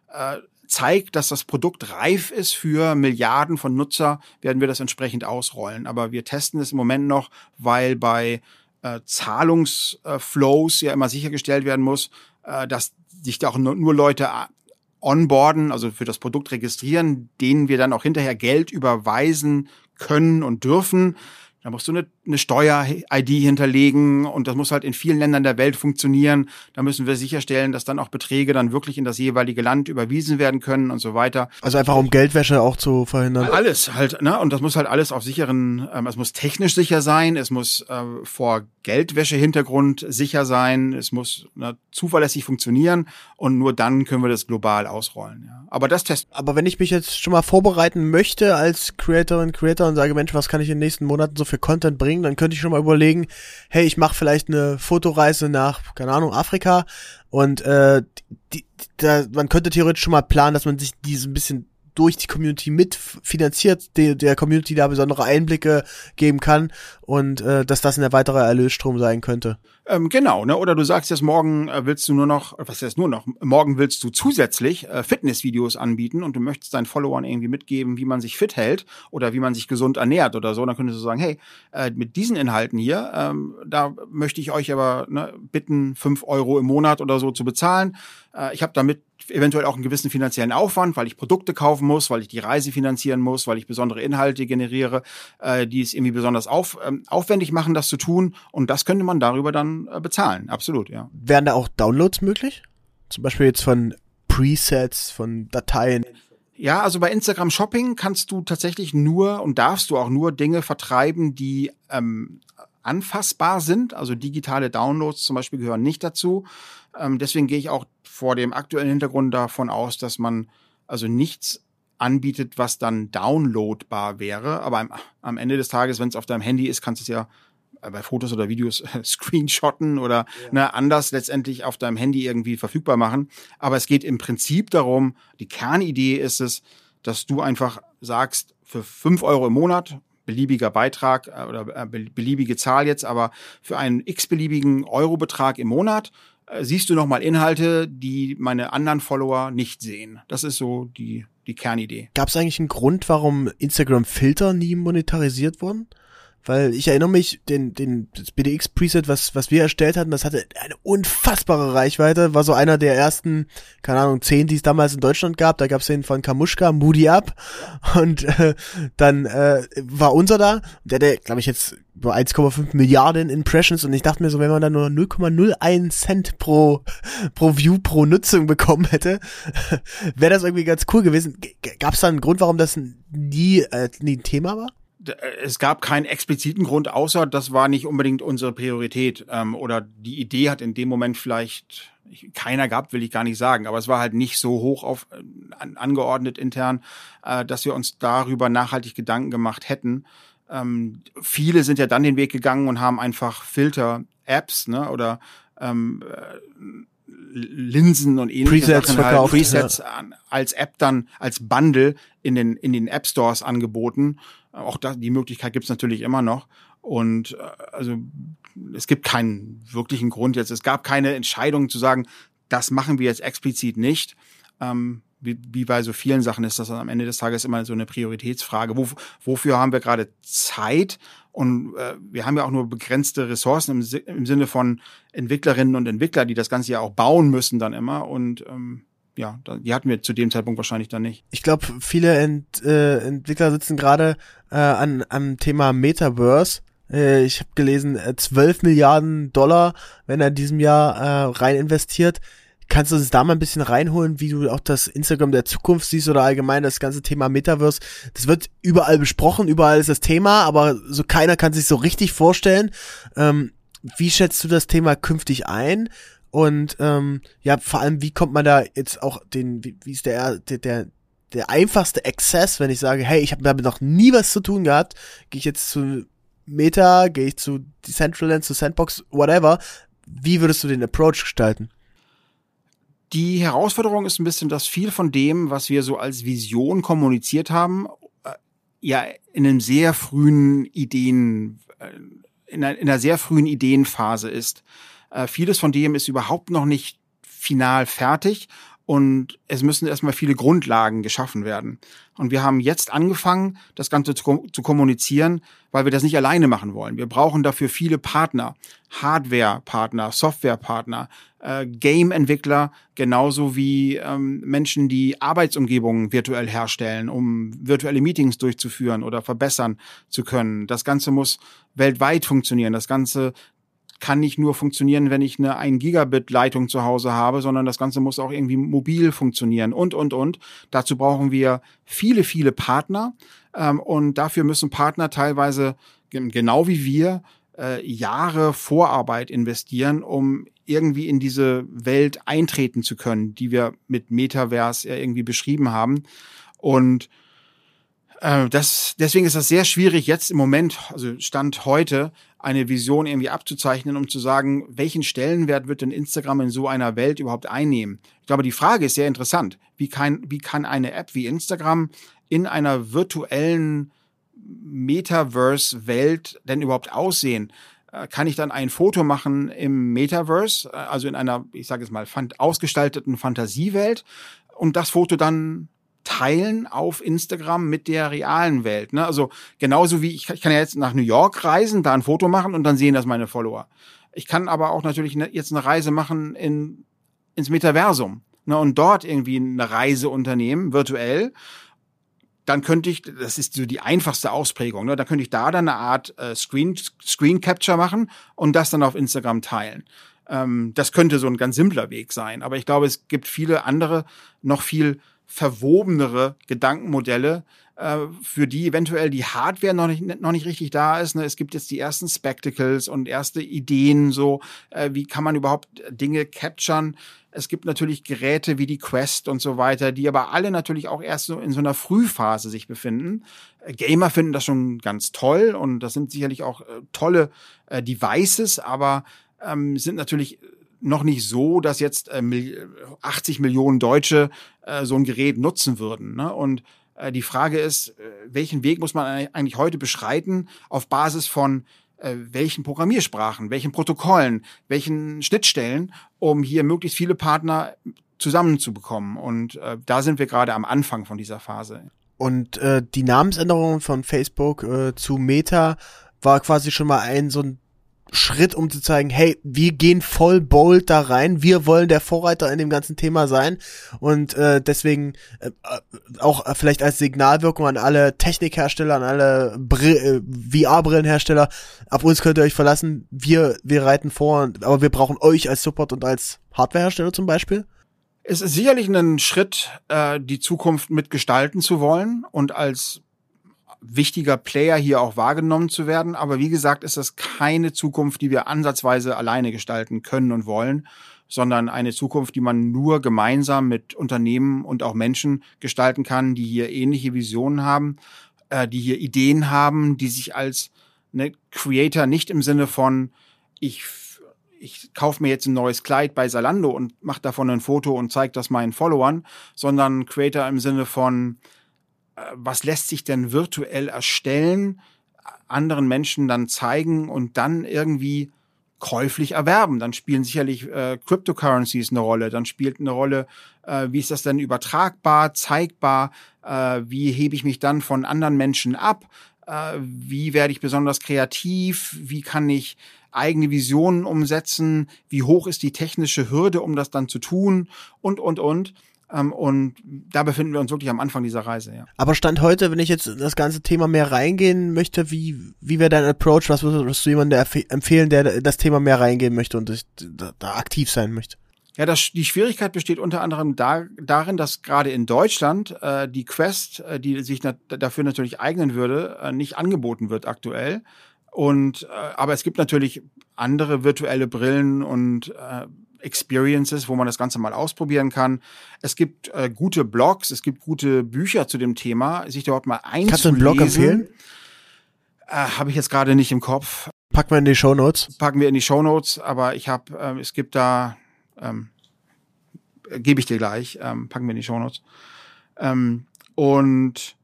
äh, zeigt, dass das Produkt reif ist für Milliarden von Nutzer, werden wir das entsprechend ausrollen. Aber wir testen es im Moment noch, weil bei äh, Zahlungsflows ja immer sichergestellt werden muss, äh, dass sich da auch nur Leute äh, onboarden, also für das Produkt registrieren, denen wir dann auch hinterher Geld überweisen können und dürfen. Da musst du eine, eine Steuer-ID hinterlegen und das muss halt in vielen Ländern der Welt funktionieren. Da müssen wir sicherstellen, dass dann auch Beträge dann wirklich in das jeweilige Land überwiesen werden können und so weiter.
Also einfach um Geldwäsche auch zu verhindern.
Alles halt, ne? Und das muss halt alles auf sicheren, ähm, es muss technisch sicher sein, es muss äh, vor Geldwäsche-Hintergrund sicher sein, es muss ne, zuverlässig funktionieren und nur dann können wir das global ausrollen. Ja. Aber das testen.
Aber wenn ich mich jetzt schon mal vorbereiten möchte als Creatorin, Creator und sage, Mensch, was kann ich in den nächsten Monaten so für Content bringen, dann könnte ich schon mal überlegen, hey, ich mache vielleicht eine Fotoreise nach, keine Ahnung, Afrika und äh, die, da, man könnte theoretisch schon mal planen, dass man sich diese ein bisschen durch die Community mitfinanziert, de, der Community da besondere Einblicke geben kann und äh, dass das ein weiterer Erlösstrom sein könnte.
Ähm, genau, ne? Oder du sagst jetzt morgen äh, willst du nur noch, was heißt nur noch, morgen willst du zusätzlich äh, Fitnessvideos anbieten und du möchtest deinen Followern irgendwie mitgeben, wie man sich fit hält oder wie man sich gesund ernährt oder so. Dann könntest du sagen, hey, äh, mit diesen Inhalten hier, ähm, da möchte ich euch aber ne, bitten, fünf Euro im Monat oder so zu bezahlen. Äh, ich habe damit eventuell auch einen gewissen finanziellen Aufwand, weil ich Produkte kaufen muss, weil ich die Reise finanzieren muss, weil ich besondere Inhalte generiere, äh, die es irgendwie besonders auf, ähm, aufwendig machen, das zu tun. Und das könnte man darüber dann äh, bezahlen. Absolut, ja.
Wären da auch Downloads möglich? Zum Beispiel jetzt von Presets, von Dateien?
Ja, also bei Instagram Shopping kannst du tatsächlich nur und darfst du auch nur Dinge vertreiben, die ähm, anfassbar sind. Also digitale Downloads zum Beispiel gehören nicht dazu. Ähm, deswegen gehe ich auch vor dem aktuellen Hintergrund davon aus, dass man also nichts anbietet, was dann downloadbar wäre. Aber am, am Ende des Tages, wenn es auf deinem Handy ist, kannst du es ja äh, bei Fotos oder Videos screenshotten oder ja. ne, anders letztendlich auf deinem Handy irgendwie verfügbar machen. Aber es geht im Prinzip darum, die Kernidee ist es, dass du einfach sagst, für fünf Euro im Monat, beliebiger Beitrag äh, oder äh, beliebige Zahl jetzt, aber für einen x-beliebigen Euro-Betrag im Monat siehst du nochmal Inhalte, die meine anderen Follower nicht sehen. Das ist so die, die Kernidee.
Gab es eigentlich einen Grund, warum Instagram-Filter nie monetarisiert wurden? Weil ich erinnere mich, den, den, das BDX-Preset, was, was wir erstellt hatten, das hatte eine unfassbare Reichweite, war so einer der ersten, keine Ahnung, zehn, die es damals in Deutschland gab, da gab es den von Kamushka, Moody Up. Und äh, dann äh, war unser da, der, der, glaube ich, jetzt über 1,5 Milliarden Impressions. Und ich dachte mir so, wenn man da nur 0,01 Cent pro, pro View, pro Nutzung bekommen hätte, wäre das irgendwie ganz cool gewesen. Gab es da einen Grund, warum das nie, äh, nie ein Thema war?
Es gab keinen expliziten Grund, außer das war nicht unbedingt unsere Priorität. Ähm, oder die Idee hat in dem Moment vielleicht keiner gehabt, will ich gar nicht sagen, aber es war halt nicht so hoch auf an, angeordnet intern, äh, dass wir uns darüber nachhaltig Gedanken gemacht hätten. Ähm, viele sind ja dann den Weg gegangen und haben einfach Filter-Apps ne, oder ähm, äh, Linsen und ähnliche
Presets
Sachen halt,
verkauft,
Presets ja. als App dann als Bundle in den in den App Stores angeboten. Auch da, die Möglichkeit gibt's natürlich immer noch. Und äh, also es gibt keinen wirklichen Grund jetzt. Es gab keine Entscheidung zu sagen, das machen wir jetzt explizit nicht. Ähm, wie, wie bei so vielen Sachen ist das am Ende des Tages immer so eine Prioritätsfrage. Wo, wofür haben wir gerade Zeit? Und äh, wir haben ja auch nur begrenzte Ressourcen im, im Sinne von Entwicklerinnen und Entwickler, die das Ganze ja auch bauen müssen dann immer. Und ähm, ja, die hatten wir zu dem Zeitpunkt wahrscheinlich dann nicht.
Ich glaube, viele Ent, äh, Entwickler sitzen gerade äh, an am Thema Metaverse. Äh, ich habe gelesen, äh, 12 Milliarden Dollar, wenn er in diesem Jahr äh, rein investiert. Kannst du uns da mal ein bisschen reinholen, wie du auch das Instagram der Zukunft siehst oder allgemein das ganze Thema Metaverse? Das wird überall besprochen, überall ist das Thema, aber so keiner kann sich so richtig vorstellen. Ähm, wie schätzt du das Thema künftig ein? Und ähm, ja, vor allem, wie kommt man da jetzt auch den, wie, wie ist der, der, der, der einfachste Access, wenn ich sage, hey, ich habe damit noch nie was zu tun gehabt, gehe ich jetzt zu Meta, gehe ich zu Decentraland, zu Sandbox, whatever. Wie würdest du den Approach gestalten?
Die Herausforderung ist ein bisschen, dass viel von dem, was wir so als Vision kommuniziert haben, äh, ja in einem sehr frühen Ideen, äh, in einer, in einer sehr frühen Ideenphase ist. Äh, vieles von dem ist überhaupt noch nicht final fertig und es müssen erstmal viele Grundlagen geschaffen werden. Und wir haben jetzt angefangen, das Ganze zu, zu, kommunizieren, weil wir das nicht alleine machen wollen. Wir brauchen dafür viele Partner, Hardware-Partner, Software-Partner, äh, Game-Entwickler, genauso wie ähm, Menschen, die Arbeitsumgebungen virtuell herstellen, um virtuelle Meetings durchzuführen oder verbessern zu können. Das Ganze muss weltweit funktionieren. Das Ganze kann nicht nur funktionieren, wenn ich eine 1 Gigabit Leitung zu Hause habe, sondern das Ganze muss auch irgendwie mobil funktionieren und, und, und. Dazu brauchen wir viele, viele Partner ähm, und dafür müssen Partner teilweise genau wie wir äh, Jahre Vorarbeit investieren, um irgendwie in diese Welt eintreten zu können, die wir mit Metaverse irgendwie beschrieben haben. Und äh, das, deswegen ist das sehr schwierig, jetzt im Moment, also Stand heute, eine Vision irgendwie abzuzeichnen, um zu sagen, welchen Stellenwert wird denn Instagram in so einer Welt überhaupt einnehmen? Ich glaube, die Frage ist sehr interessant. Wie kann, wie kann eine App wie Instagram in einer virtuellen Metaverse-Welt denn überhaupt aussehen? Äh, kann ich dann ein Foto machen im Metaverse, äh, also in einer, ich sage es mal, ausgestalteten Fantasiewelt und das Foto dann teilen auf Instagram mit der realen Welt. Ne? Also genauso wie ich, ich kann ja jetzt nach New York reisen, da ein Foto machen und dann sehen das meine Follower. Ich kann aber auch natürlich ne, jetzt eine Reise machen in, ins Metaversum ne, und dort irgendwie eine Reise unternehmen, virtuell. Dann könnte ich, das ist so die einfachste Ausprägung, ne, dann könnte ich da dann eine Art äh, Screen, Screen Capture machen und das dann auf Instagram teilen. Ähm, das könnte so ein ganz simpler Weg sein. Aber ich glaube, es gibt viele andere, noch viel verwobenere Gedankenmodelle, äh, für die eventuell die Hardware noch nicht, noch nicht richtig da ist. Ne? Es gibt jetzt die ersten Spectacles und erste Ideen, so äh, wie kann man überhaupt Dinge capturen. Es gibt natürlich Geräte wie die Quest und so weiter, die aber alle natürlich auch erst so in so einer Frühphase sich befinden. Äh, Gamer finden das schon ganz toll und das sind sicherlich auch äh, tolle äh, Devices, aber ähm, sind natürlich noch nicht so, dass jetzt äh, 80 Millionen Deutsche äh, so ein Gerät nutzen würden. Ne? Und äh, die Frage ist, äh, welchen Weg muss man eigentlich heute beschreiten auf Basis von äh, welchen Programmiersprachen, welchen Protokollen, welchen Schnittstellen, um hier möglichst viele Partner zusammenzubekommen. Und äh, da sind wir gerade am Anfang von dieser Phase.
Und äh, die Namensänderung von Facebook äh, zu Meta war quasi schon mal ein so ein Schritt, um zu zeigen, hey, wir gehen voll bold da rein, wir wollen der Vorreiter in dem ganzen Thema sein. Und äh, deswegen äh, auch vielleicht als Signalwirkung an alle Technikhersteller, an alle äh, VR-Brillenhersteller, auf uns könnt ihr euch verlassen, wir, wir reiten vor, aber wir brauchen euch als Support und als Hardwarehersteller zum Beispiel.
Es ist sicherlich ein Schritt, äh, die Zukunft mitgestalten zu wollen und als wichtiger Player hier auch wahrgenommen zu werden. Aber wie gesagt, ist das keine Zukunft, die wir ansatzweise alleine gestalten können und wollen, sondern eine Zukunft, die man nur gemeinsam mit Unternehmen und auch Menschen gestalten kann, die hier ähnliche Visionen haben, äh, die hier Ideen haben, die sich als ne, Creator nicht im Sinne von ich ich kaufe mir jetzt ein neues Kleid bei Salando und mache davon ein Foto und zeige das meinen Followern, sondern Creator im Sinne von was lässt sich denn virtuell erstellen, anderen Menschen dann zeigen und dann irgendwie käuflich erwerben. Dann spielen sicherlich äh, Cryptocurrencies eine Rolle. Dann spielt eine Rolle, äh, wie ist das denn übertragbar, zeigbar, äh, wie hebe ich mich dann von anderen Menschen ab, äh, wie werde ich besonders kreativ, wie kann ich eigene Visionen umsetzen, wie hoch ist die technische Hürde, um das dann zu tun und, und, und. Ähm, und da befinden wir uns wirklich am Anfang dieser Reise, ja.
Aber Stand heute, wenn ich jetzt das ganze Thema mehr reingehen möchte, wie, wie wäre dein Approach? Was würdest du jemandem empfehlen, der das Thema mehr reingehen möchte und da, da aktiv sein möchte?
Ja, das, die Schwierigkeit besteht unter anderem da, darin, dass gerade in Deutschland äh, die Quest, äh, die sich na dafür natürlich eignen würde, äh, nicht angeboten wird aktuell. Und äh, aber es gibt natürlich andere virtuelle Brillen und äh, Experiences, wo man das Ganze mal ausprobieren kann. Es gibt äh, gute Blogs, es gibt gute Bücher zu dem Thema, sich dort mal einzulesen. Kannst du einen Blog empfehlen? Äh, habe ich jetzt gerade nicht im Kopf.
Packen wir in die Show Notes.
Packen wir in die Show Notes, aber ich habe, äh, es gibt da, ähm, gebe ich dir gleich, ähm, packen wir in die Show Notes. Ähm, und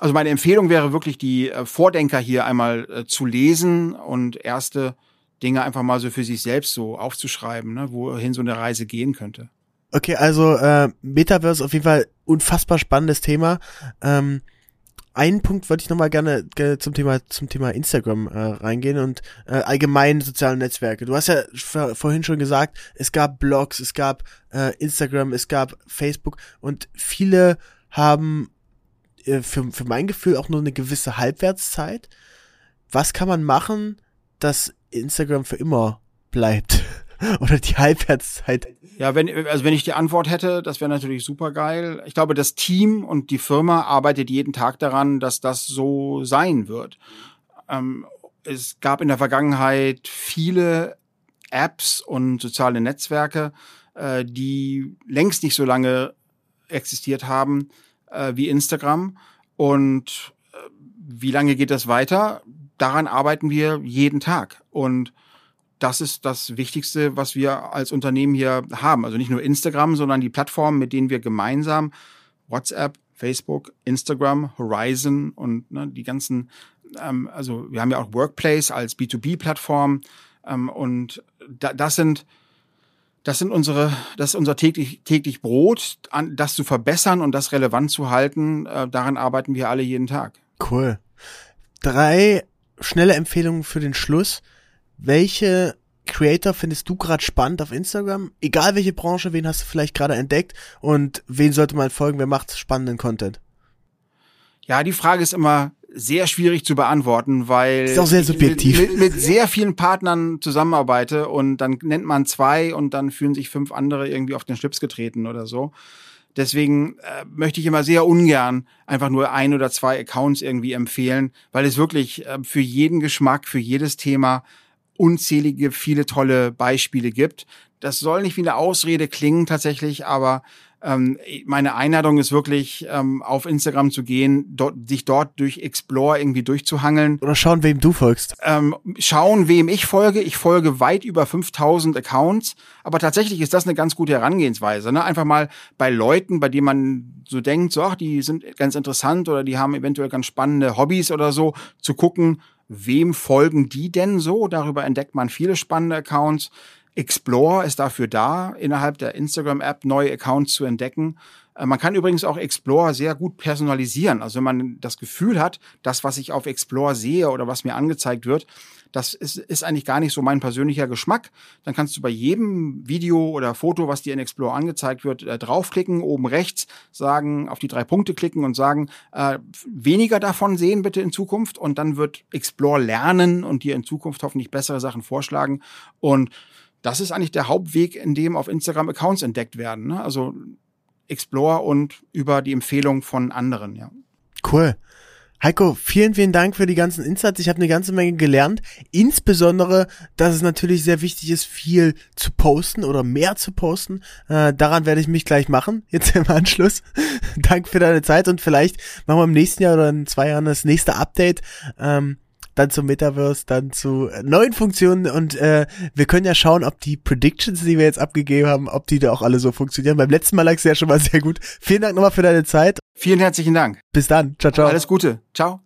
also meine Empfehlung wäre wirklich, die äh, Vordenker hier einmal äh, zu lesen und erste Dinge einfach mal so für sich selbst so aufzuschreiben, ne, wohin so eine Reise gehen könnte.
Okay, also äh, Metaverse auf jeden Fall unfassbar spannendes Thema. Ähm, einen Punkt wollte ich nochmal gerne, gerne zum Thema zum Thema Instagram äh, reingehen und äh, allgemein soziale Netzwerke. Du hast ja vorhin schon gesagt, es gab Blogs, es gab äh, Instagram, es gab Facebook und viele haben äh, für, für mein Gefühl auch nur eine gewisse Halbwertszeit. Was kann man machen, dass Instagram für immer bleibt. Oder die Halbwertszeit.
Ja, wenn, also wenn ich die Antwort hätte, das wäre natürlich super geil. Ich glaube, das Team und die Firma arbeitet jeden Tag daran, dass das so sein wird. Ähm, es gab in der Vergangenheit viele Apps und soziale Netzwerke, äh, die längst nicht so lange existiert haben äh, wie Instagram. Und äh, wie lange geht das weiter? Daran arbeiten wir jeden Tag. Und das ist das Wichtigste, was wir als Unternehmen hier haben. Also nicht nur Instagram, sondern die Plattformen, mit denen wir gemeinsam WhatsApp, Facebook, Instagram, Horizon und ne, die ganzen, ähm, also wir haben ja auch Workplace als B2B-Plattform ähm, und da, das sind das sind unsere, das ist unser täglich, täglich Brot, an, das zu verbessern und das relevant zu halten. Äh, daran arbeiten wir alle jeden Tag.
Cool. Drei schnelle Empfehlung für den Schluss. Welche Creator findest du gerade spannend auf Instagram? Egal welche Branche, wen hast du vielleicht gerade entdeckt und wen sollte man folgen, wer macht spannenden Content?
Ja, die Frage ist immer sehr schwierig zu beantworten, weil
ist auch sehr subjektiv.
Mit, mit, sehr vielen Partnern zusammenarbeite und dann nennt man zwei und dann fühlen sich fünf andere irgendwie auf den Schlips getreten oder so. Deswegen äh, möchte ich immer sehr ungern einfach nur ein oder zwei Accounts irgendwie empfehlen, weil es wirklich äh, für jeden Geschmack, für jedes Thema unzählige, viele tolle Beispiele gibt. Das soll nicht wie eine Ausrede klingen tatsächlich, aber ähm, meine Einladung ist wirklich, ähm, auf Instagram zu gehen, dort, sich dort durch Explore irgendwie durchzuhangeln.
Oder schauen, wem du folgst.
Ähm, schauen, wem ich folge. Ich folge weit über 5000 Accounts. Aber tatsächlich ist das eine ganz gute Herangehensweise. Ne? Einfach mal bei Leuten, bei denen man so denkt, so, ach, die sind ganz interessant oder die haben eventuell ganz spannende Hobbys oder so, zu gucken, wem folgen die denn so? Darüber entdeckt man viele spannende Accounts. Explore ist dafür da, innerhalb der Instagram-App neue Accounts zu entdecken. Äh, man kann übrigens auch Explore sehr gut personalisieren. Also wenn man das Gefühl hat, das, was ich auf Explore sehe oder was mir angezeigt wird, das ist, ist eigentlich gar nicht so mein persönlicher Geschmack. Dann kannst du bei jedem Video oder Foto, was dir in Explore angezeigt wird, äh, draufklicken, oben rechts sagen, auf die drei Punkte klicken und sagen, äh, weniger davon sehen bitte in Zukunft. Und dann wird Explore lernen und dir in Zukunft hoffentlich bessere Sachen vorschlagen. Und das ist eigentlich der Hauptweg, in dem auf Instagram Accounts entdeckt werden. Ne? Also Explore und über die Empfehlung von anderen, ja.
Cool. Heiko, vielen, vielen Dank für die ganzen Insights. Ich habe eine ganze Menge gelernt. Insbesondere, dass es natürlich sehr wichtig ist, viel zu posten oder mehr zu posten. Äh, daran werde ich mich gleich machen, jetzt im Anschluss. Danke für deine Zeit und vielleicht machen wir im nächsten Jahr oder in zwei Jahren das nächste Update. Ähm, dann zum Metaverse, dann zu neuen Funktionen und äh, wir können ja schauen, ob die Predictions, die wir jetzt abgegeben haben, ob die da auch alle so funktionieren. Beim letzten Mal lag es ja schon mal sehr gut. Vielen Dank nochmal für deine Zeit.
Vielen herzlichen Dank.
Bis dann. Ciao, ciao.
Alles Gute. Ciao.